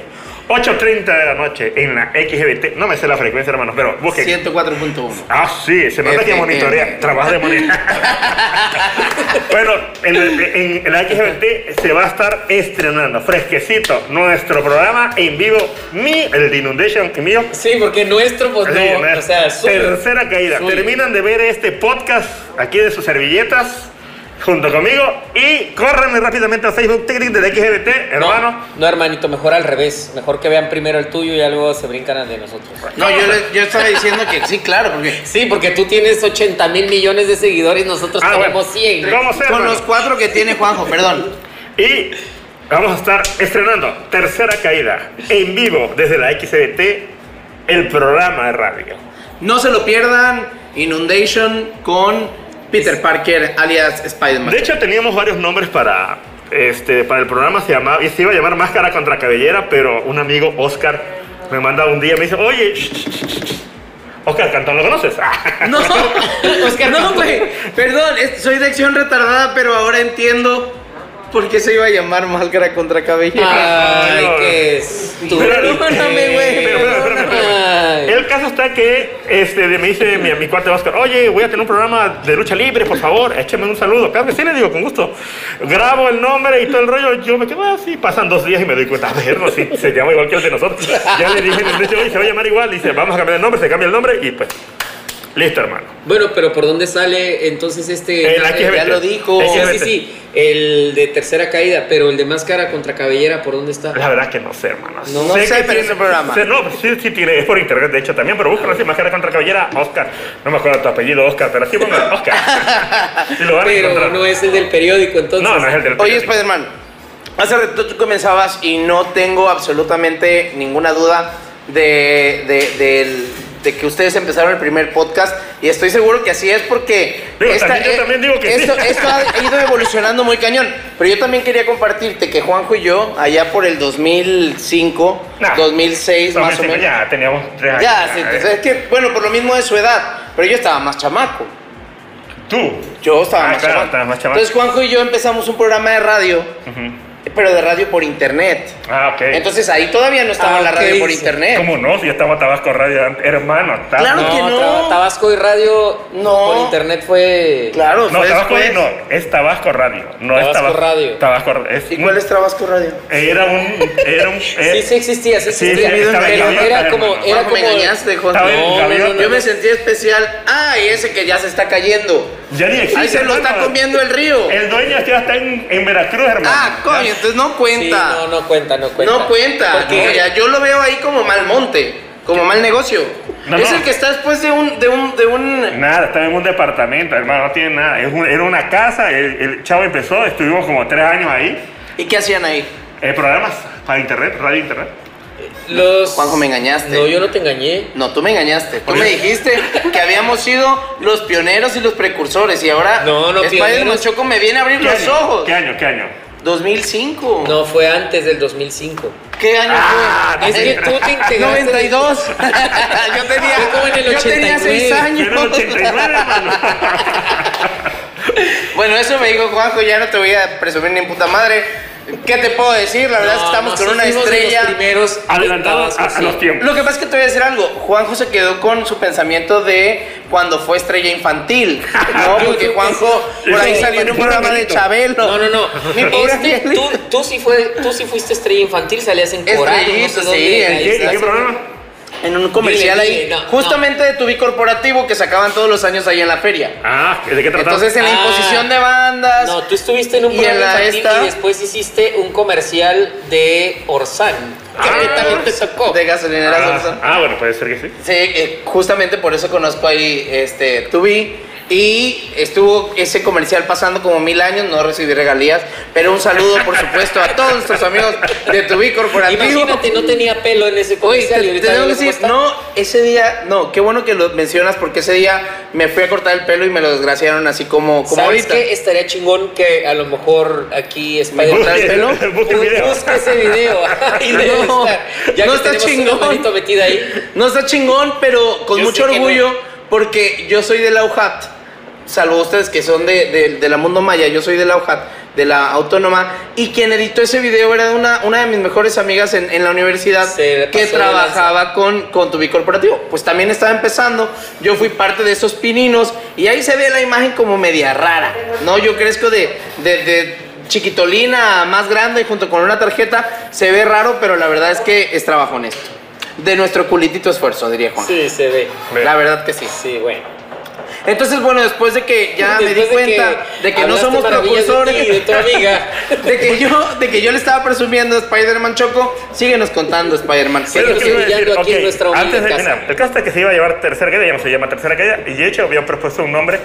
8.30 de la noche en la XGBT, no me sé la frecuencia, hermanos, pero busquen. 104.1. Ah, sí, se nota que monitorea, trabaja de monitor. *laughs* bueno, en, en- en la XGBT se va a estar estrenando fresquecito nuestro programa en vivo, mi, el de Inundation, mío. Sí, porque nuestro, pues Sí, no. ¿no? O sea, suyo. tercera caída. Suyo. Terminan de ver este podcast aquí de sus servilletas junto conmigo y corren rápidamente a Facebook tic, tic, de la XGBT, hermano. No, no, hermanito, mejor al revés. Mejor que vean primero el tuyo y luego se brincan al de nosotros. No, yo, yo estaba diciendo que sí, claro, porque *laughs* Sí, porque tú tienes 80 mil millones de seguidores y nosotros Ah, tenemos bueno. 100. ¿Cómo sea, con hermano? los cuatro que tiene Juanjo, perdón. Y vamos a estar estrenando Tercera Caída en vivo desde la XBT, el programa de radio. No se lo pierdan, Inundation con Peter Parker, alias Spider-Man. De hecho, teníamos varios nombres para, este, para el programa, se, llamaba, se iba a llamar Máscara contra Cabellera, pero un amigo, Oscar, me manda un día, me dice, oye, sh, sh, sh, sh". Oscar Cantón, ¿lo conoces? *laughs* No, Oscar, *laughs* no, güey. Perdón, soy de acción retardada, pero ahora entiendo por qué se iba a llamar Máscara contra Cabellera. Ay, no. qué estúpido. Perdóname, güey, Pero, pero, pero, pero, Ay. El caso está que este, me dice mi, mi cuate Oscar, oye, voy a tener un programa de lucha libre, por favor, échame un saludo. Claro que sí, le digo, con gusto. Grabo el nombre y todo el rollo, yo me quedo así, pasan dos días y me doy cuenta, a ver, no, sí, se llama igual que el de nosotros. Ya le dije, le dije, oye, se va a llamar igual, dice, vamos a cambiar el nombre, se cambia el nombre y pues, listo, hermano. Bueno, pero ¿por dónde sale entonces este? El ya lo dijo. Sí, sí, sí. El de tercera caída, pero el de máscara contra cabellera, ¿por dónde está? La verdad que no sé, hermano. No, no sé, que pero es el programa. sé- no, sí, sí tiene, es por internet, de hecho, también, pero búscalo así, Máscara contra Cabellera, Oscar. No me acuerdo tu apellido, Oscar, pero sí pongo Oscar. *laughs* Sí lo van Pero encontrar. no es el del periódico, entonces. No, no es el del Oye, periódico. Spider-Man, hace rato tú comenzabas y no tengo absolutamente ninguna duda de, de- del- de que ustedes empezaron el primer podcast y estoy seguro que así es porque Digo, también- yo también digo que sí. esto, esto ha ido evolucionando muy cañón. Pero yo también quería compartirte que Juanjo y yo, allá por el 2005, Nah. 2006 más o menos. Ya teníamos tres años. Ya, sí, eh. entonces, es que, bueno, por lo mismo de su edad, pero yo estaba más chamaco. Tú. Yo estaba Ah, más, claro, chamaco. estabas más chamaco. Entonces Juanjo y yo empezamos un programa de radio, Ujú. Pero de radio por internet. Ah, ok. Entonces ahí todavía no estaba Ah, la radio por sí. internet. ¿Cómo no? Si ya estaba Tabasco Radio antes. Hermano, está- Claro No, que no. Tabasco y radio No. por internet fue. Claro, No, fue Tabasco después. no, es Tabasco Radio. No es Tabasco Tabasco Radio. Tabasco es ¿Y cuál es Tabasco Radio? Era un. Era un. Sí, sí existía, sí existía. sí, estaba pero era vida, como. Era como me engañaste, en No, no, Gaviota. no, Yo me sentí especial. Ah, y ese que ya se está cayendo. Ya ni existe. Ahí se lo está comiendo el río. El dueño ya está en, en Veracruz, hermano. Ah, coño, entonces no Sí, cuenta. no, no cuenta, no cuenta. No cuenta. Porque- No, ya, yo lo veo ahí como mal monte, como mal negocio. No, es no. el que está después de un, de un, de un. Nada, estaba en un departamento, hermano, no tiene nada. Es un- era una casa, el, el chavo empezó, estuvimos como tres años ahí. ¿Y qué hacían ahí? Eh, programas para internet, radio internet. Los... Juanjo, me engañaste. No, yo no te engañé. No, tú me engañaste. Tú me dijiste que habíamos sido los pioneros y los precursores y ahora No, no, Spider-Man. Choco me viene a abrir ¿Qué los año? ojos. ¿Qué año? ¿Qué año? 2005. No, fue antes del 2005. ¿Qué año Ah, fue? Es que tú te integraste. 92. *laughs* yo tenía, como en el yo tenía 89. 6 años. Era el 89, hermano. *laughs* Bueno, eso me dijo Juanjo, ya no te voy a presumir ni en puta madre. ¿Qué te puedo decir? La verdad es que estamos con una de los estrella. primeros Adelantados a, sí. los tiempos. Lo que pasa es que te voy a decir algo. Juanjo se quedó con su pensamiento de cuando fue estrella infantil. ¿No? *laughs* Porque Juanjo por ahí salió en un programa de Chabelo. No, no, no. *laughs* Mi pobre Este, tú, tú, sí fue, tú sí fuiste estrella infantil, salías en coral. Estrellito, no sé sí, dónde, ¿en ahí ¿Qué, estás. ¿Qué programa? En un comercial Dile, ahí. dile, no, justamente de tu vi corporativo que sacaban todos los años ahí en la feria. Ah, ¿de qué trataba? Entonces en la Ah. imposición de bandas. No, tú estuviste en un Y en programa la infantil esta- y después hiciste un comercial de Orsan. Que Ah. también te tocó. De gasolineras ah, Orson. ah, bueno, puede ser que sí. Sí, eh, justamente por eso conozco ahí este Tubi Y estuvo ese comercial pasando como mil años, no recibí regalías, pero un saludo, por supuesto, a todos nuestros amigos de Tubi Corporativo. Imagínate, no tenía pelo en ese Oye, comercial te, y ahorita te tengo ya que decir, está. no, ese día, no, qué bueno que lo mencionas porque ese día me fui a cortar el pelo y me lo desgraciaron así como, como ¿Sabes ahorita. qué? Estaría chingón que a lo mejor aquí cortas Spider-Man el pelo? Busca ese video. *laughs* *laughs* No, estar. Ya no que está chingón. ahí. No está chingón, pero con Yo mucho que orgullo, porque yo soy de la UJAT, salvo ustedes que son de, de- de la Mundo Maya, yo soy de la UJAT, de la Autónoma, y quien editó ese video era una, una de mis mejores amigas en, en la universidad que trabajaba con, con tu corporativo. Pues también estaba empezando, yo fui parte de esos pininos, y ahí se ve la imagen como media rara, ¿no? Yo crezco de... de, chiquitolina más grande junto con una tarjeta se ve raro pero la verdad es que es trabajo honesto de nuestro culitito esfuerzo, diría Juan. Sí, se ve. La verdad que sí. Sí, bueno. Entonces, bueno, después de que ya me di Después de cuenta que de que, no somos maravillas de ti de tu amiga. *laughs* de que yo, de que yo le estaba presumiendo a Spider-Man Choco, síguenos contando, Spider-Man. Sí, Es lo Seguimos que iba a decir, brillando aquí en ok, nuestra humilde Antes de, mira, el caso es que se iba a llevar tercera caída, ya no se llama tercera caída, y de hecho había propuesto un nombre,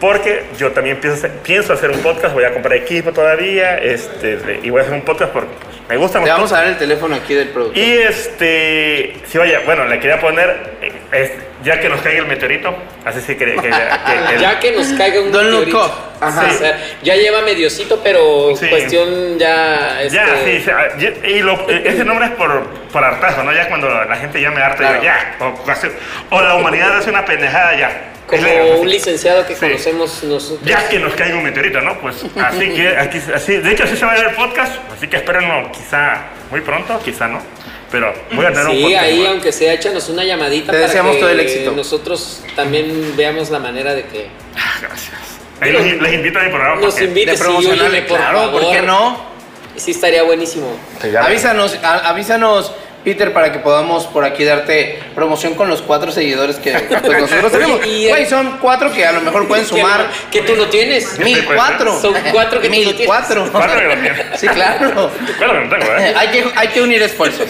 porque yo también pienso, hacer- pienso hacer un podcast, voy a comprar equipo todavía, este, y voy a hacer un podcast porque pues, me gustan Te vamos a dar el teléfono aquí del productor. Y este, sí, vaya, bueno, le quería poner, eh, es- ya que nos caiga el meteorito, así sí que, que, que- que *laughs* el- Ya que nos caiga un Don't look meteorito. up. Ajá. O sea, ya lleva mediocito, pero Sí. cuestión ya. Ya, este, sí, sí, ah, y lo- eh, ese nombre es por, por hartazo, ¿no? Ya cuando la gente ya me harta, Claro. digo, ya, o, o la humanidad hace una pendejada, ya. Como un licenciado que Sí. conocemos nosotros. Ya que nos caiga un meteorito, ¿no? Pues así que, aquí, así, de hecho así se va a ver el podcast, así que espérenlo quizá muy pronto, quizá no, pero voy a tener un Sí, podcast. ahí, igual. aunque sea, échanos una llamadita Te para que todo el éxito. nosotros también veamos la manera de que Ah, Gracias. Ahí los, les invito a mi programa. nos porque- invite. de sí, promocionarle, óyeme, por claro, ¿por favor. qué no? Sí, estaría buenísimo. Sí, Avísanos, a- avísanos, Peter, para que podamos por aquí darte promoción con los cuatro seguidores que pues, nosotros *laughs* tenemos. Y- Güey, son cuatro que a lo mejor pueden *laughs* sumar Que, tú no tienes. mil cuatro. Son cuatro que tú no Mil tienes. cuatro. Cuatro que no tienes. Sí, claro. Claro que no tengo, ¿eh? Hay que, hay que unir esfuerzos.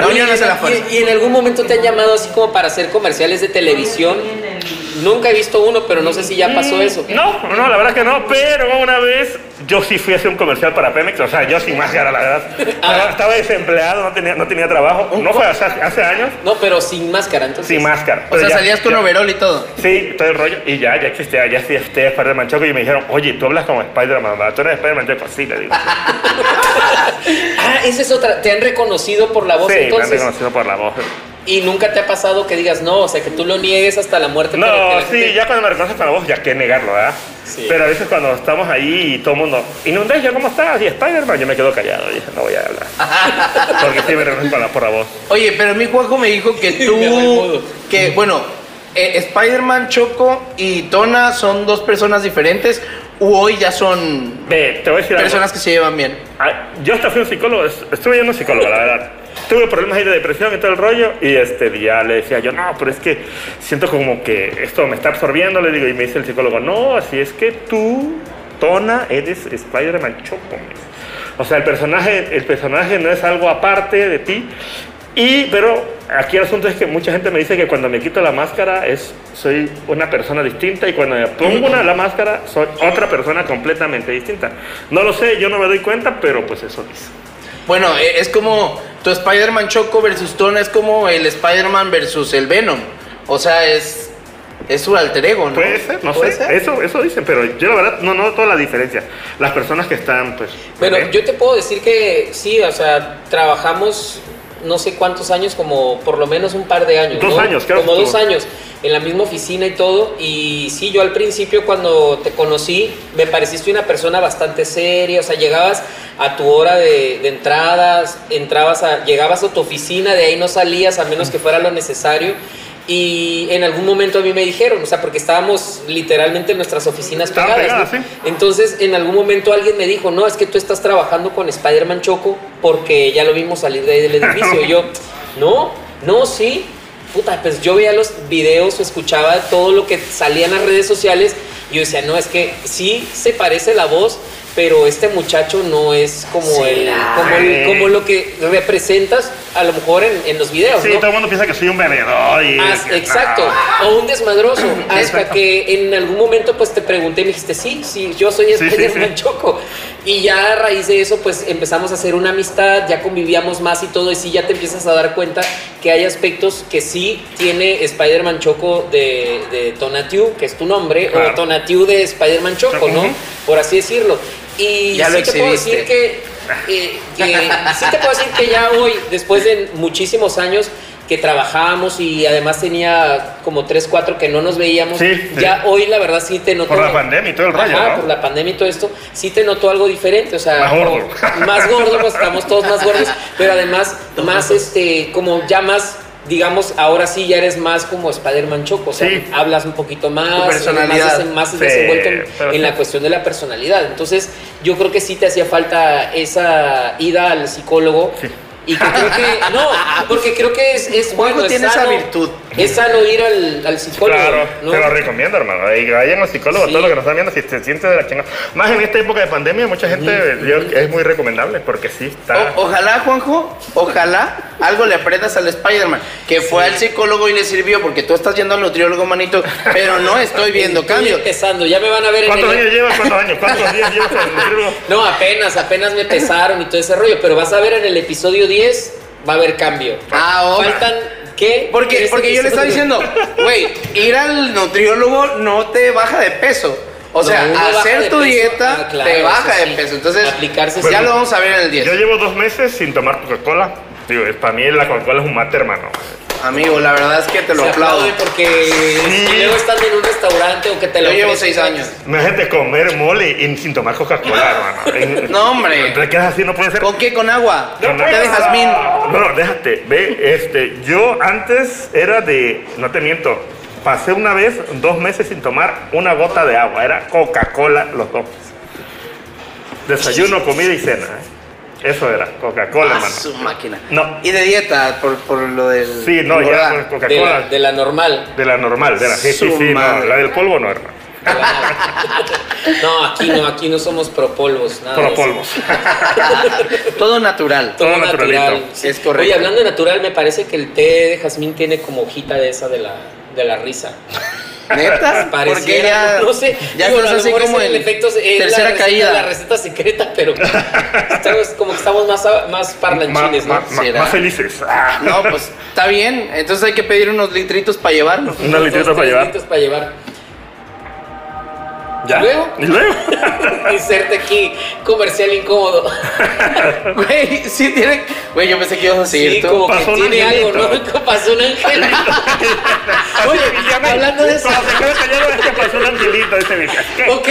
La unión hace la fuerza. Y, y en algún momento te han llamado así como para hacer comerciales de televisión. Nunca he visto uno, pero no sé si ya pasó eso. No, no, la verdad que no, pero una vez yo sí fui a hacer un comercial para Pemex, o sea, yo sin máscara, la verdad. Estaba, *laughs* estaba desempleado, no tenía, no tenía trabajo, no fue hace, hace años, No, pero sin máscara, entonces. sin máscara. O sea, ya- salías con ya- overol y todo. Sí, todo el rollo, y ya, ya existía, ya existía Spider-Man Choco, y me dijeron, oye, tú hablas como Spider-Man, tú eres Spider-Man Choco, sí, le digo. *laughs* Ah, esa es otra. Te han reconocido por la voz sí, me han entonces. reconocido por la voz. Y nunca te ha pasado que digas no, o sea, que tú lo niegues hasta la muerte. pero que No, la sí, gente- ya cuando me reconoces con la voz, ya que negarlo, ¿verdad? Sí. Pero a veces cuando estamos ahí y todo el mundo, Inundation, ¿cómo estás? Y Spider-Man, yo me quedo callado, y dije, no voy a hablar. *laughs* Porque sí me reconocen por la, por la voz. Oye, pero mi Juanjo me dijo que *laughs* tú, que bueno, eh, Spider-Man, Choco y Tona son dos personas diferentes u hoy ya son Ve, te voy a decir algo. personas que se llevan bien. Ah, Yo hasta fui un psicólogo, est- estuve yendo un psicólogo, la verdad. Tuve problemas ahí de depresión y todo el rollo, y este, ya le decía yo, no, pero es que siento como que esto me está absorbiendo, le digo, y me dice el psicólogo, no, así es que tú, Tona, eres Spider-Man Choco. O sea, el personaje, el personaje no es algo aparte de ti, y, pero aquí el asunto es que mucha gente me dice que cuando me quito la máscara es, soy una persona distinta y cuando me pongo una, la máscara soy otra persona completamente distinta. No lo sé, yo no me doy cuenta, pero pues eso dice. Bueno, eh, es como tu Spider-Man Choco versus Tona, es como el Spider-Man versus el Venom. O sea, es, es su alter ego, ¿no? Puede ser, no ¿Puede sé. ser? Eso, eso dicen, pero yo la verdad no noto toda la diferencia. Las personas que están, pues. Bueno, ¿eh? yo te puedo decir que sí, o sea, trabajamos no sé cuántos años, como por lo menos un par de años. Dos ¿no? años, creo Como dos años en la misma oficina y todo. Y sí, yo al principio cuando te conocí, me pareciste una persona bastante seria, o sea, llegabas a tu hora de, de entradas, entrabas a, llegabas a tu oficina, de ahí no salías a menos que fuera lo necesario. Y en algún momento a mí me dijeron, o sea, porque estábamos literalmente en nuestras oficinas pegadas. pegadas, ¿no? Entonces, en algún momento alguien me dijo, no, es que tú estás trabajando con Spider-Man Choco porque ya lo vimos salir de ahí del edificio. *laughs* y yo, no, no, sí. Puta, pues yo veía los videos, escuchaba todo lo que salía en las redes sociales y yo decía, no, es que sí se parece la voz, pero este muchacho no es como, el, como, el- como lo que representas a lo mejor en, en los videos, Sí, ¿no? todo el mundo piensa que soy un bebedor y... Que- exacto, no. o un desmadroso. *clears throat* Hasta Exacto. que en algún momento pues te pregunté y me dijiste, sí, sí, yo soy Sí, Spider-Man sí, sí. Choco. Y ya a raíz de eso pues empezamos a hacer una amistad, ya convivíamos más y todo, y sí ya te empiezas a dar cuenta que hay aspectos que sí tiene Spider-Man Choco de, de Tonatiu, que es tu nombre, Claro. o Tonatiu de Spider-Man Choco, ¿no? Por así decirlo. Y Ya sí lo te puedo decir que, eh, que- *laughs* sí te puedo decir que ya hoy, después de muchísimos años que trabajábamos y además tenía como 3, 4 que no nos veíamos, Sí, sí. ya hoy la verdad sí te noto... Por la pandemia y todo el rollo, Ajá, ¿no? por la pandemia y todo esto, sí te noto algo diferente, o sea... Más gordo. Más gordo, pues estamos todos más gordos, pero además *laughs* más, este, como ya más... Digamos, ahora sí ya eres más como Spider-Man Choco, o sea, Sí. hablas un poquito más, personalidad. más, desenvuelto en, en la cuestión de la personalidad. Entonces, yo creo que sí te hacía falta esa ida al psicólogo. Sí. Y que creo que, no, porque creo que es, es bueno, es tiene esa virtud. Es sano ir al, al psicólogo. Claro, ¿no? te lo recomiendo, hermano. Y vayan al psicólogo, Sí. todo lo que nos están viendo, si te sientes de la chingada. Más en esta época de pandemia, mucha gente yo- es muy recomendable porque sí está. O- ojalá, Juanjo, ojalá algo le aprendas al Spider-Man, que fue al psicólogo y le sirvió, porque tú estás yendo al nutriólogo, manito, pero no estoy *laughs* viendo Estoy cambio. empezando, ya me van a ver en ¿Cuántos el- años llevas? ¿Cuántos años? ¿Cuántos días llevas en el nutriólogo? *laughs* No, apenas, apenas me pesaron y todo ese rollo, pero vas a ver en el episodio 10, va a haber cambio. Ahora. Faltan, ¿qué? Porque, porque yo le estaba diciendo, güey, ir al nutriólogo no te baja de peso. O No, sea, hacer tu peso, dieta ah, claro, te baja eso de sí. peso. Entonces, Aplicarse ya sí. lo vamos a ver en el 10. Yo llevo dos meses sin tomar Coca-Cola. Digo, es- para mí la Coca-Cola es un mate, hermano. Amigo, la verdad es que te lo Se aplaudo. aplaude porque si luego están en un restaurante o que te lo Yo llevo seis años. Imagínate comer mole y sin tomar Coca-Cola, *laughs* hermano. No, hombre. Te quedas así, no puede ser. ¿Con qué? ¿Con agua? No, Té de jazmín. No, no, déjate. Ve, este, yo antes era de, no te miento, pasé una vez dos meses sin tomar una gota de agua. Era Coca-Cola los dos. Desayuno, comida y cena. ¿eh? Eso era, Coca-Cola, Ah, hermano. su máquina. No. Y de dieta, por, por lo del. Sí, no, ya engordar. con de, la, Coca-Cola. de la normal. De la normal, de la sí, sí, Su sí, no, madre. la del polvo no, hermano. No, aquí no, aquí no somos propolvos, nada. de Pro eso. polvos. *laughs* Todo natural. Todo Todo natural. naturalito. sí. Es correcto. Oye, hablando de natural, me parece que el té de jazmín tiene como hojita de esa de la, de la risa. ¿Neta? Porque ya. no sé, Ya digo, estás a lo así mejor como es el efecto, es la tercera receta, caída. La receta secreta, pero *laughs* estamos como que estamos más, más Más, parlanchines, ¿no? más- felices. Ah, No, pues está bien. Entonces hay que pedir unos litritos para llevarlo. Una litrita Dos, para llevar. litritos para llevar. ¿Ya? ¿Luego? ¿Y luego? *laughs* Inserte aquí comercial incómodo. *laughs* Güey, sí tiene. Güey, yo pensé que ibas a seguir Sí, tú. como Pasó que tiene algo. ¿no? Pasó un ángel. *laughs* Oye, hablando de eso. Cuando se queda callado es que pasó un angelito. ¿Qué? Ok,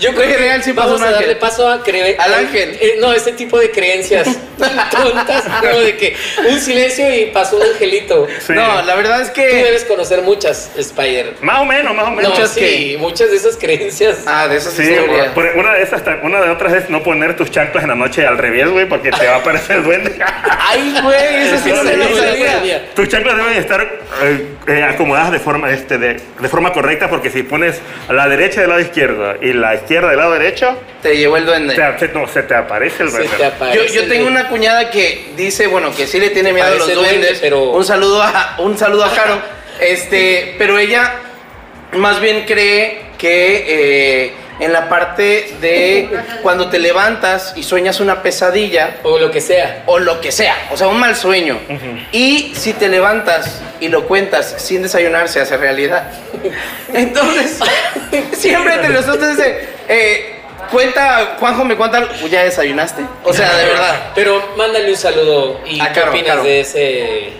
yo creo que real sí pasó vamos un a darle paso a creer Al ángel. Eh, no, ese tipo de creencias tan tontas, como de que un silencio y pasó un angelito. Sí. No, la verdad es Tú que. debes conocer muchas, Spider. Más o menos, más o menos. No, Muchas sí, muchas de esas creencias. Ah, de esas Sí, historias. por- una de esas, una de otras es no poner tus chanclas en la noche al revés, güey, porque te va a aparecer el duende. *laughs* Ay, güey, *laughs* eso sí no se lo sabía. Tus chanclas deben estar eh, eh, acomodadas de forma, este, de, de forma correcta, porque si pones a la derecha del lado izquierdo y la izquierda del lado derecho, Te llevó el duende. te, no, se te aparece el Se duende. te Yo, aparece yo el tengo una cuñada que dice, bueno, que sí le tiene miedo a los duende, duendes. pero- Un saludo a un saludo a Caro. *laughs* Este, pero ella más bien cree que eh, en la parte de cuando te levantas y sueñas una pesadilla O lo que sea. o lo que sea, o sea, un mal sueño. Y si te levantas y lo cuentas sin desayunar, se hace realidad. *laughs* Entonces, *laughs* siempre entre nosotros dice, eh, cuenta, Juanjo me cuenta, ¿ya desayunaste? O sea, de verdad. Pero mándale un saludo y Ah, qué opinas de ese.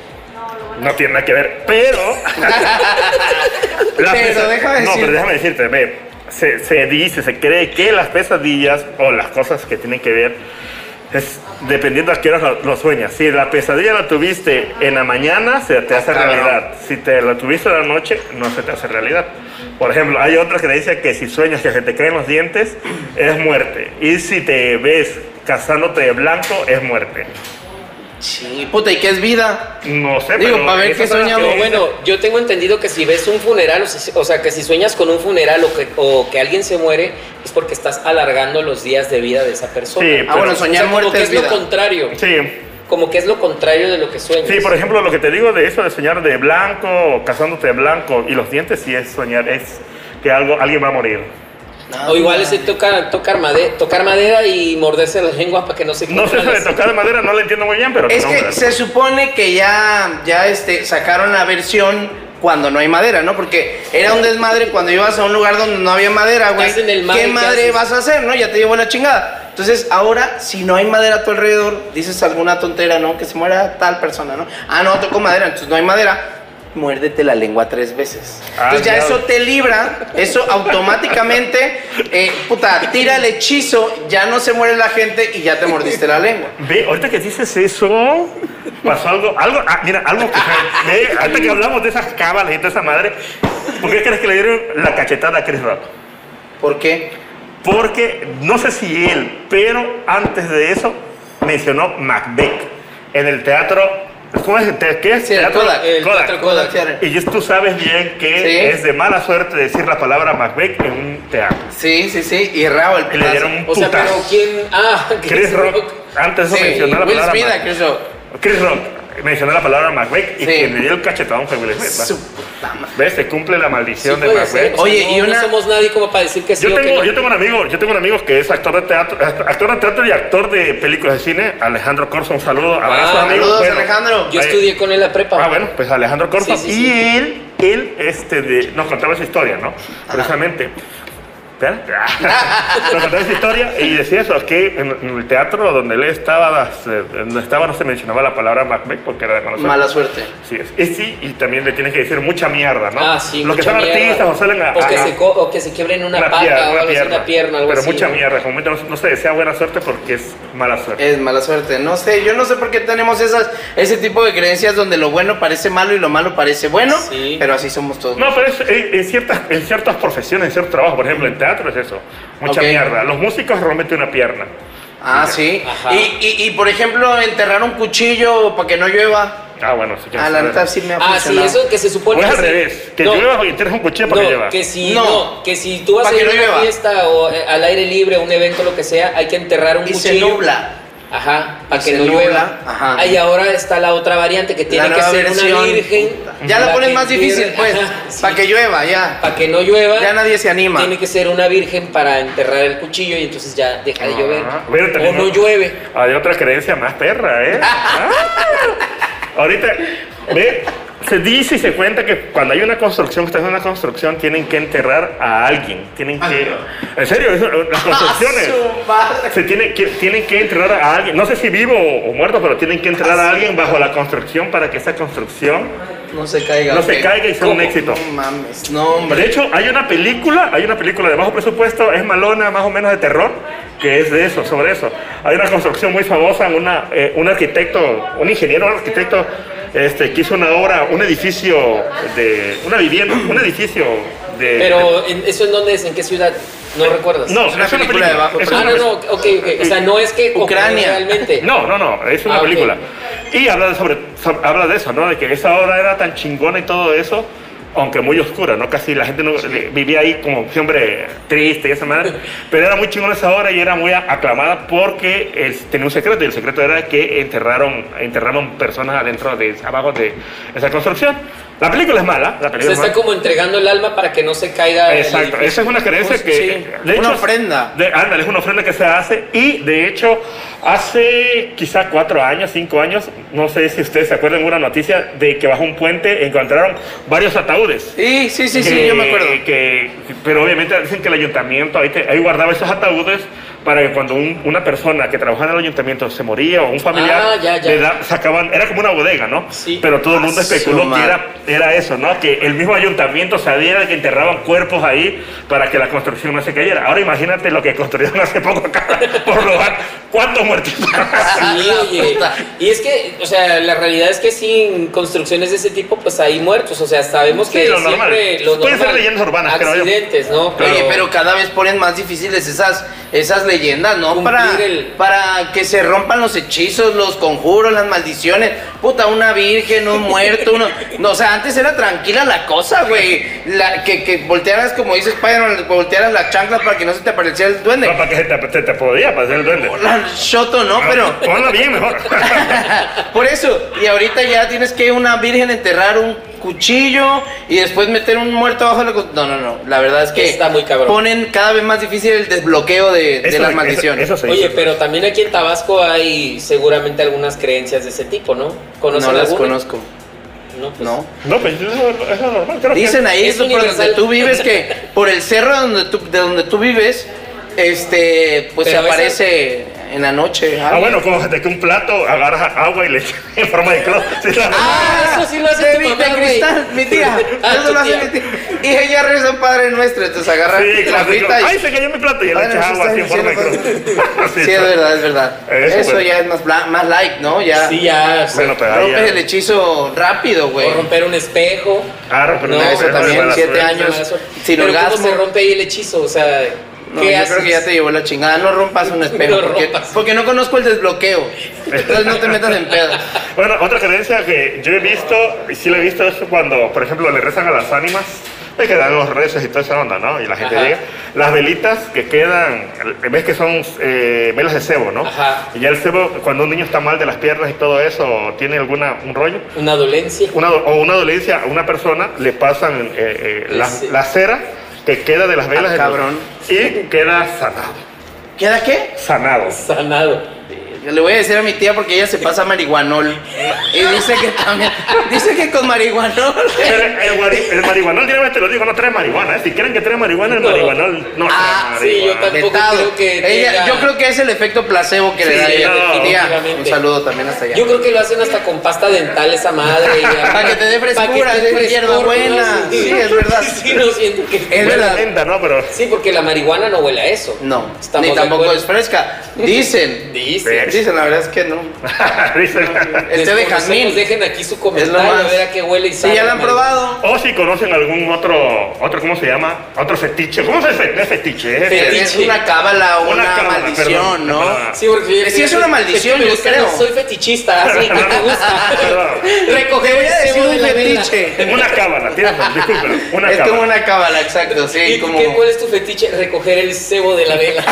No tiene nada que ver, pero... *laughs* Pero pesa- déjame No, decir- pero déjame decirte, ve, se, se dice, se cree que las pesadillas o las cosas que tienen que ver es dependiendo a qué hora lo, lo sueñas. Si la pesadilla la tuviste en la mañana, se te hace Cabrón. realidad. Si te la tuviste en la noche, no se te hace realidad. Por ejemplo, hay otra creencia que si sueñas que se te caen los dientes, es muerte. Y si te ves casándote de blanco, es muerte. Sí, puta, ¿y qué es vida? No sé, Digo, pero pa' ver qué soñamos. Pero bueno, yo tengo entendido que si ves un funeral, o, si- o sea, que si sueñas con un funeral o que, o que alguien se muere, es porque estás alargando los días de vida de esa persona. Sí, Ah, bueno, pero- O sea, soñar como que es es lo contrario. Sí, como que es lo contrario de lo que sueñas. Sí, por ejemplo, lo que te digo de eso de soñar de blanco, o casándote de blanco y los dientes, sí es soñar, es que algo, alguien va a morir. O igual ese tocar, tocar, madera, tocar madera y morderse la lengua para que no se No sé, de tocar de madera no lo entiendo muy bien, pero... Es no, que se supone que ya, ya este, sacaron la versión cuando no hay madera, ¿no? Porque era un desmadre cuando ibas a un lugar donde no había madera, güey. ¿Qué ¿qué madre vas a hacer, no? Ya te llevó la chingada. Entonces, ahora, si no hay madera a tu alrededor, dices alguna tontera, ¿no? Que se muera tal persona, ¿no? Ah, no, tocó madera, entonces no hay madera. Muérdete la lengua tres veces. Ah, Entonces ya eso te libra, eso automáticamente, eh, puta, tira el hechizo, ya no se muere la gente y ya te mordiste la lengua. *laughs* Ve, ahorita que dices eso, pasó algo, algo, ah, mira, algo que, ve, ahorita que hablamos de esas cábalas y de esa madre, ¿por qué crees que le dieron la cachetada a Chris Rock? ¿Por qué? Porque, no sé si él, pero antes de eso, mencionó Macbeth en el teatro, ¿cómo es? Te- ¿Qué es? Sí, el teatro Kodak, el Kodak. teatro Kodak. Y tú sabes bien que Sí. es de mala suerte decir la palabra Macbeth en un teatro. Sí, sí, sí, y el Y le dieron putazo. un O sea, pero putazo. ¿quién? Ah, *laughs* Chris Rock, antes de eso Sí, mencionó la Will palabra Smith. Chris Rock. Chris Rock mencionó la palabra Macbeth y Sí. quien le dio el cachetadón fue Will Smith. ¿va? Su puta madre. ¿Ves? Se cumple la Sí maldición de. Macbeth. O sea, Oye, no, y no una- somos nadie como para decir que sí Yo o que tengo, no. yo tengo un amigo, yo tengo un amigo que es actor de teatro, actor de teatro y actor de películas de cine, Alejandro Corso, un saludo, abrazo Ah, amigo. Saludos, Bueno, Alejandro. Yo ahí- estudié con él la prepa. Ah, bueno, pues Alejandro Corso. Sí, sí, y sí. él, él, este, de, nos contaba esa historia, ¿no? Precisamente. ¿Espera? *laughs* nos contaba esa historia y decía eso, que en, en el teatro donde él estaba, no se mencionaba la palabra Macbeth porque era de mala suerte. Mala suerte. Sí, es. Y sí, y también le tienes que decir mucha mierda, ¿no? Ah, sí, Los que son mierda. artistas o salen a... o, que a- se o que se quiebren una, una pata pierna, o una pierna. una pierna, algo Pero así. mucha ¿no? mierda, como no, no se desea buena suerte porque es mala suerte. Es mala suerte. No sé, yo no sé por qué tenemos esas, ese tipo de creencias donde lo bueno parece malo y lo malo parece bueno, Sí. pero así somos todos. No, pero es, en, en ciertas, en ciertas profesiones, en ciertos trabajos, por ejemplo, en teatro es eso, mucha Ok. mierda. Los músicos rompen una pierna. Ah, sí. Ajá. Y, y, y, por ejemplo, enterrar un cuchillo para que no llueva. Ah, bueno, sí que Ah, la neta sí me ha Ah, sí, eso que se supone O es que al revés, que No, llueva y tienes un cuchillo para no, que lleva. que si No. no. que si tú vas a ir a una llueva. fiesta o eh, al aire libre, un evento, lo que sea, hay que enterrar un Y se cuchillo. nubla. Ajá, para que no llueva. ajá. Ah, y ahora está la otra variante que tiene que ser versión, una virgen. puta. Ya la pones más difícil, pues. Para que llueva, ya. Para que no llueva. Ya nadie se anima. Tiene que ser una virgen para enterrar el cuchillo y entonces ya deja de llover. Ah, bueno, o también- no llueve. Hay otra creencia más perra, ¿eh? *laughs* Ah. Ahorita, ve, se dice y se cuenta que cuando hay una construcción, en una construcción, tienen que enterrar a alguien. Tienen que. En serio, eso, las *laughs* construcciones. Se tiene que, tienen que enterrar a alguien, no sé si vivo o muerto, pero tienen que enterrar a alguien bajo la construcción para que esa construcción No se caiga. no se caiga y sea un éxito. No mames, no, hombre. De hecho, hay una película, hay una película de bajo presupuesto, es malona, más o menos de terror, que es de eso, sobre eso. Hay una construcción muy famosa, una, eh, un arquitecto, un ingeniero, un arquitecto, este, que hizo una obra, un edificio de, una vivienda, un edificio de... Pero, ¿en- ¿eso en dónde es? ¿En qué ciudad? ¿No recuerdas? no, es una película de bajo Ah, no, no, ok, ok. O sea, no es que Ucrania. realmente. No, no, no, es una Ah, película. Y habla de, sobre, sobre- habla de eso, ¿no? De que esa obra era tan chingona y todo eso, aunque muy oscura, ¿no? Casi la gente no, vivía ahí como siempre triste y esa madre. Pero era muy chingona esa obra y era muy aclamada porque él tenía un secreto y el secreto era que enterraron, enterraron personas adentro de, abajo de esa construcción. La película es mala, la Se película es está mala. como entregando el alma para que no se caiga. el Exacto, edificio. esa es una creencia Pues, que... sí, de una hecho, ofrenda. De, ándale, es una ofrenda que se hace y de hecho hace quizá cuatro años, cinco años, no sé si ustedes se acuerdan de una noticia de que bajo un puente encontraron varios ataúdes. Sí, sí, sí, sí, Que- yo me acuerdo. que- pero obviamente dicen que el ayuntamiento ahí, te- ahí guardaba esos ataúdes para que cuando un- una persona que trabajaba en el ayuntamiento se moría o un familiar, Ah, ya, ya. le da- sacaban, era como una bodega, ¿no? Sí. Pero todo el mundo Ah, especuló que era, era eso, ¿no? Que el mismo ayuntamiento sabía de que enterraban cuerpos ahí para que la construcción no se cayera. Ahora imagínate lo que construyeron *laughs* hace poco acá por lugar. ¿Cuántos muertitos? *laughs* Sí, oye. Y es que, o sea, la realidad es que sin construcciones de ese tipo, pues hay muertos. O sea, sabemos Sí, que lo normal. siempre lo Pueden ser leyendas urbanas, creo yo. Accidentes, ¿no? Oye, pero cada vez ponen más difíciles esas, esas leyendas, ¿no? Cumplir Para, el- para que se rompan los hechizos, los conjuros, las maldiciones. Puta, una virgen, un muerto, uno. No, o sea, antes era tranquila la cosa, güey. La- Que, que voltearas, como dices, Spider-Man, voltearas la chancla para que no se te apareciera el duende. No, para que se te, se te podía pasar el duende. La Shoto no, pero. Ponlo bien mejor. *laughs* Por eso, y ahorita ya tienes que una virgen enterrar un cuchillo y después meter un muerto abajo de la No, no, no. La verdad es que Está muy cabrón. ponen cada vez más difícil el desbloqueo de, de Eso- las eso- maldiciones. eso se Oye, pero también aquí en Tabasco hay seguramente algunas creencias de ese tipo, ¿no? ¿Conocen no las alguna? conozco. No, pues, No. No, pues eso, eso es normal. Creo que- Dicen ahí Es eso por donde tú vives que *laughs* por el cerro donde tú, de donde tú vives, este, pues se esa- aparece en la noche. Ah, algo. bueno, como de que un plato agarras agua y le echas *laughs* en forma de cloro. Sí, Ah, eso sí lo hace mi- mamá, de cristal, mi tía. *laughs* Ah, eso lo hace tía. mi tía. Y ella reza un Padre Nuestro, entonces agarra Sí, la frita y... ¡Ay, se cayó mi plato! Y le echas agua así en forma de cruz. *laughs* Sí, es verdad, es verdad. Eso, Eso, pues. ya es más, más light, ¿no? Ya Sí, ya. Bueno, pero rompes ya- el hechizo rápido, güey. O romper un espejo. Claro, pero No, no, eso también, siete suerte. años. Sin orgasmo. ¿cómo se rompe ahí el hechizo? O sea, No, ¿qué yo haces? creo que ya te llevó la chingada. No rompas un *laughs* espejo. No porque, rompas. porque no conozco el desbloqueo. Entonces no te metas en pedo. *laughs* Bueno, otra creencia que yo he visto, y sí lo he visto, es cuando, por ejemplo, le rezan a las ánimas, es que dan los rezos y toda esa onda, ¿no? Y la gente Ajá. llega. Las velitas que quedan, ves que son eh, velas de cebo, ¿no? Ajá. Y ya el cebo, cuando un niño está mal de las piernas y todo eso, tiene alguna, un rollo, Una dolencia. una, o una dolencia a una persona, le pasan eh, eh, la, Sí. la cera que queda de las velas Ah, de- cabrón. y queda sanado. ¿Queda qué? Sanado. Sanado. Le voy a decir a mi tía porque ella se pasa marihuanol. Y dice que también. Dice que con marihuanol. Pero el, marihuanol, dígame, te lo digo, no trae marihuana. ¿eh? Si quieren que trae marihuana, el No. marihuanol no Ah, trae sí, yo tampoco creo que Ella- tenga- Yo creo que es el efecto placebo que le da ella. no, Tía, definitivamente. un saludo también hasta allá. Yo creo que lo hacen hasta con pasta dental esa madre. *laughs* Para que te dé frescura, es. ¿no? Sí, es *laughs* verdad. Sí, no siento que. Es verdad. lenta, ¿no? Pero Sí, porque la marihuana no huele a eso. No, Estamos ni tampoco es fresca. Dicen. *laughs* Dice. Dicen, la verdad es que no. *laughs* Dicen- El té de jazmín. Dejen aquí su comentario lo a ver a qué huele y Si sabe. ya la han probado. O si conocen algún otro, otro, ¿cómo se llama? Otro fetiche. ¿Cómo se dice? Fetiche, es Fetiche. Es una cábala o Una una, cábala, maldición, perdón, ¿no? perdón. Sí, porque Sí, es una maldición, que yo gusta, creo. no, soy fetichista, así que me gusta. *laughs* Recoger voy a el decir cebo un de la vela. fetiche. Una cábala, tienes razón, disculpen, una Es como una cábala, exacto, sí. ¿Y como cuál es tu fetiche? Recoger el cebo de la vela.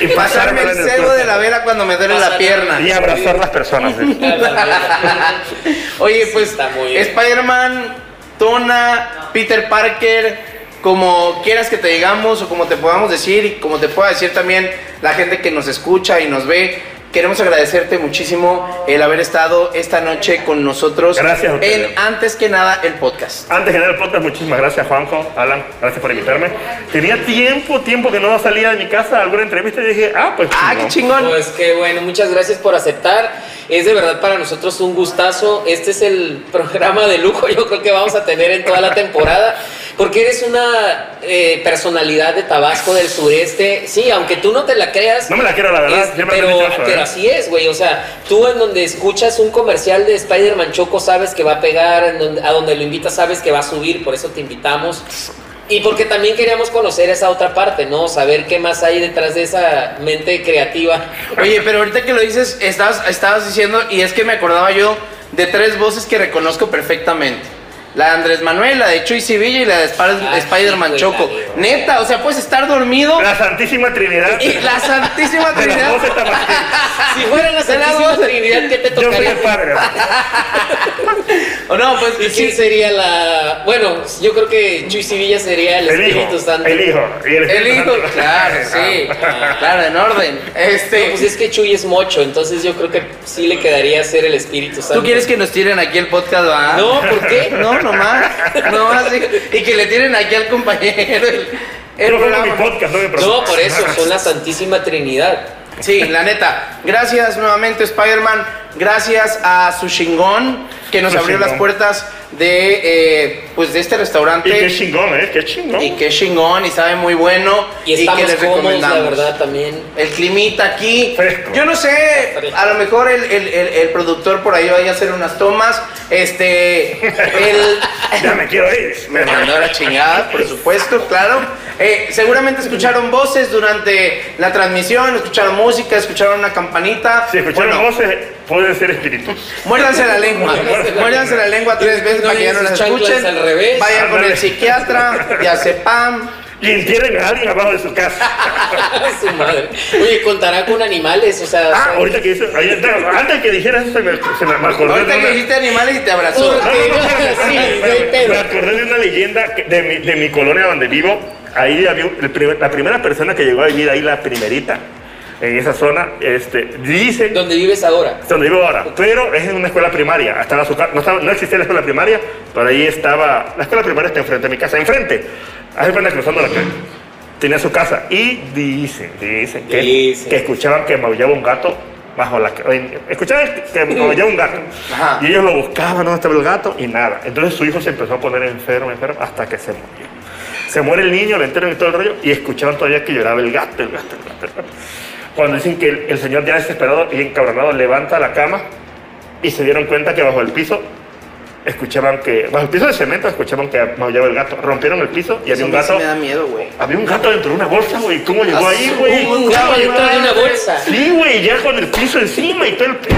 Y *laughs* pasarme el cebo de la vela cuando me duele la Pierna. Y abrazar las personas. *laughs* ¿sí? Vela. Oye, pues bien. Spider-Man, Tona, Peter Parker, como quieras que te digamos o como te podamos decir y como te pueda decir también la gente que nos escucha y nos ve. Queremos agradecerte muchísimo el haber estado esta noche con nosotros Gracias a en antes que nada el podcast. Antes de nada el podcast, muchísimas gracias Juanjo, Alan, gracias por invitarme. Tenía tiempo, tiempo que no salía de mi casa a alguna entrevista y dije, ah, pues Ah, qué chingón. Pues que bueno, muchas gracias por aceptar. Es de verdad para nosotros un gustazo. Este es el *laughs* programa de lujo, yo creo que vamos a tener en toda la temporada. Porque eres una eh, personalidad de Tabasco del sureste. Sí, aunque tú no te la creas. No me la quiero, la verdad, es- pero, dicho eso, pero. Así es, güey. O sea, tú en donde escuchas un comercial de Spider-Man Choco sabes que va a pegar, en donde- a donde lo invitas sabes que va a subir, por eso te invitamos. Y porque también queríamos conocer esa otra parte, ¿no? Saber qué más hay detrás de esa mente creativa. Oye, pero ahorita que lo dices, estabas, estabas diciendo, y es que me acordaba yo de tres voces que reconozco perfectamente. La de Andrés Manuel, la de Chuy Sevilla y la de Sp- Ah, Spider-Man sí, Choco. Neta, o sea, puedes estar dormido La Santísima Trinidad. y la Santísima *laughs* Trinidad. *laughs* Si fuera la Santísima. Trinidad, ¿qué te Yo soy tocaría? el padre. *laughs* O no, pues ¿Y sí, quién sería la...? Bueno, yo creo que Chuy Sevilla sería el, El Espíritu hijo. Santo. El hijo. Y el, hijo, Santo. claro, sí. Claro, en orden. Este, No, pues es que Chuy es mocho, entonces yo creo que sí le quedaría ser el Espíritu Santo. ¿Tú quieres que nos tiren aquí el podcast, va? No, ¿por qué? No, nomás. Nomás. Y, y que le tiren aquí al compañero el, el pongo mi podcast, no me No, por eso, son la Santísima Trinidad. Sí, la neta. Gracias nuevamente, Spider-Man. Gracias a su chingón que nos Su abrió las puertas de, eh, pues de este restaurante. Y qué chingón, ¿eh? Qué chingón. Y qué chingón y sabe muy bueno. Y estamos que les cómodos, la recomendamos. verdad, también. El climita aquí. Fresco. Yo no sé, a lo mejor el, el- el- el productor por ahí vaya a hacer unas tomas. Este. El, *laughs* Ya me quiero ir. me mandó la chingada, por supuesto, claro. Eh, seguramente escucharon voces durante la transmisión, escucharon música, escucharon una campanita. Si escucharon Bueno, voces, pueden ser espíritus. Muérdanse la lengua. *laughs* Muérdanse la lengua tres veces No para que ya no las escuchen. al revés. Vayan con el psiquiatra, diazepam, y entierren a alguien abajo de su casa. *laughs* Su madre. Oye, contará con animales, o sea. Ah, ahorita que dice, no, antes que dijera eso, se me, se me, acordé Ahorita que dijiste animales y te abrazó. Me acordé de una leyenda de mi, de mi colonia donde vivo. Ahí había un- el primer- la primera persona que llegó a vivir ahí, la primerita, en esa zona, este, dicen ¿Dónde vives ahora? donde vivo ahora, pero es en una escuela primaria. Estaba su no, estaba- no existía la escuela primaria, pero ahí estaba. La escuela primaria está enfrente de mi casa, enfrente. Ahí cuenta cruzando la calle. Tenía su casa y dicen, dicen que, Dicen. que escuchaban que maullaba un gato bajo la Escuchaban que maullaba un gato. Ajá. Y ellos lo buscaban, ¿dónde estaba el gato? Y nada. Entonces su hijo se empezó a poner enfermo, enfermo, hasta que se murió. Se muere el niño, le entierran y todo el rollo, y escuchaban todavía que lloraba el gato, el gato, el gato, el gato. Cuando dicen que el, el señor ya desesperado y encabronado levanta la cama y se dieron cuenta que bajo el piso escuchaban que, bajo el piso de cemento escuchaban que maullaba el gato. Rompieron el piso y había un mí sí gato. me da miedo, güey. Había un gato dentro de una bolsa, güey. ¿Cómo llegó Ah, ahí, güey? un gato dentro de una bolsa. Sí, güey, ya con el piso encima y todo el pedo.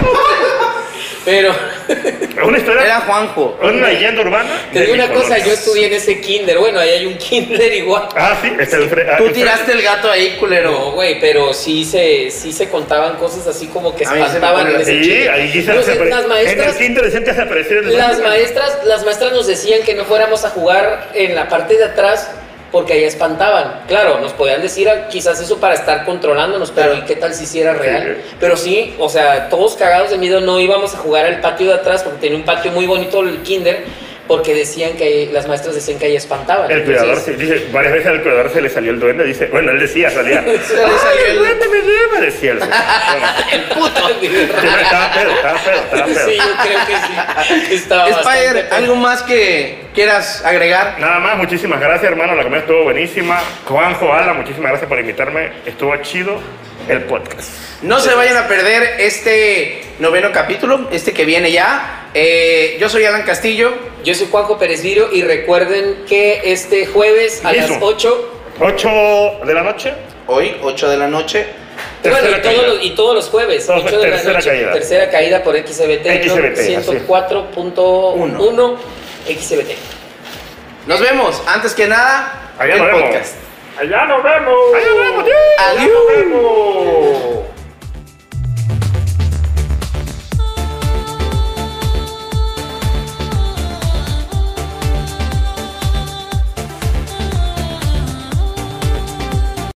Pero *laughs* Una historia, Era Juanjo. una leyenda urbana. te digo una cosa, yo estudié en ese kinder. Bueno, ahí hay un kinder igual. Ah, sí, está el fre- ah, Tú el fre- tiraste el gato ahí, culero. No, güey, pero sí se, sí se contaban cosas así como que se espantaban en la- ese Sí, ahí dice No sé, apare- las En el maestras, kinder se apareció el las maestras, las maestras nos decían que no fuéramos a jugar en la parte de atrás porque ahí espantaban. Claro, nos podían decir ah, quizás eso para estar controlándonos, pero Claro. ¿y qué tal si sí era real? Sí. Pero sí, o sea, todos cagados de miedo no íbamos a jugar al patio de atrás porque tenía un patio muy bonito el kinder porque decían que ahí- las maestras decían que ahí espantaban. El cuidador, Entonces, sí, dice, varias veces al cuidador se le salió el duende, dice, bueno, él decía, salía. *laughs* Se le salió "Ay, el- duende me lleva, decía el. Bueno, *laughs* puto. estaba pedo, estaba pedo, estaba pedo. Sí, yo creo que sí. Estaba Spider. ¿algo más que quieras agregar? Nada más, muchísimas gracias, hermano. La comida estuvo buenísima. Juanjo, Ala, muchísimas gracias por invitarme. Estuvo chido el podcast. No se vayan a perder este noveno capítulo, este que viene ya. Eh, yo soy Alan Castillo. Yo soy Juanjo Pérez Viro y recuerden que este jueves a las Mismo. 8 8 de la noche. Hoy, 8 de la noche. Bueno, y, todos los, y todos los jueves, Todos- 8 de la tercera noche, caída. tercera caída por XBT, XBT, así. 104.1 XBT. Nos vemos. Antes que nada, Allá el nos vemos. Allá nos vemos. Allá nos vemos. Adiós. Allá nos vemos.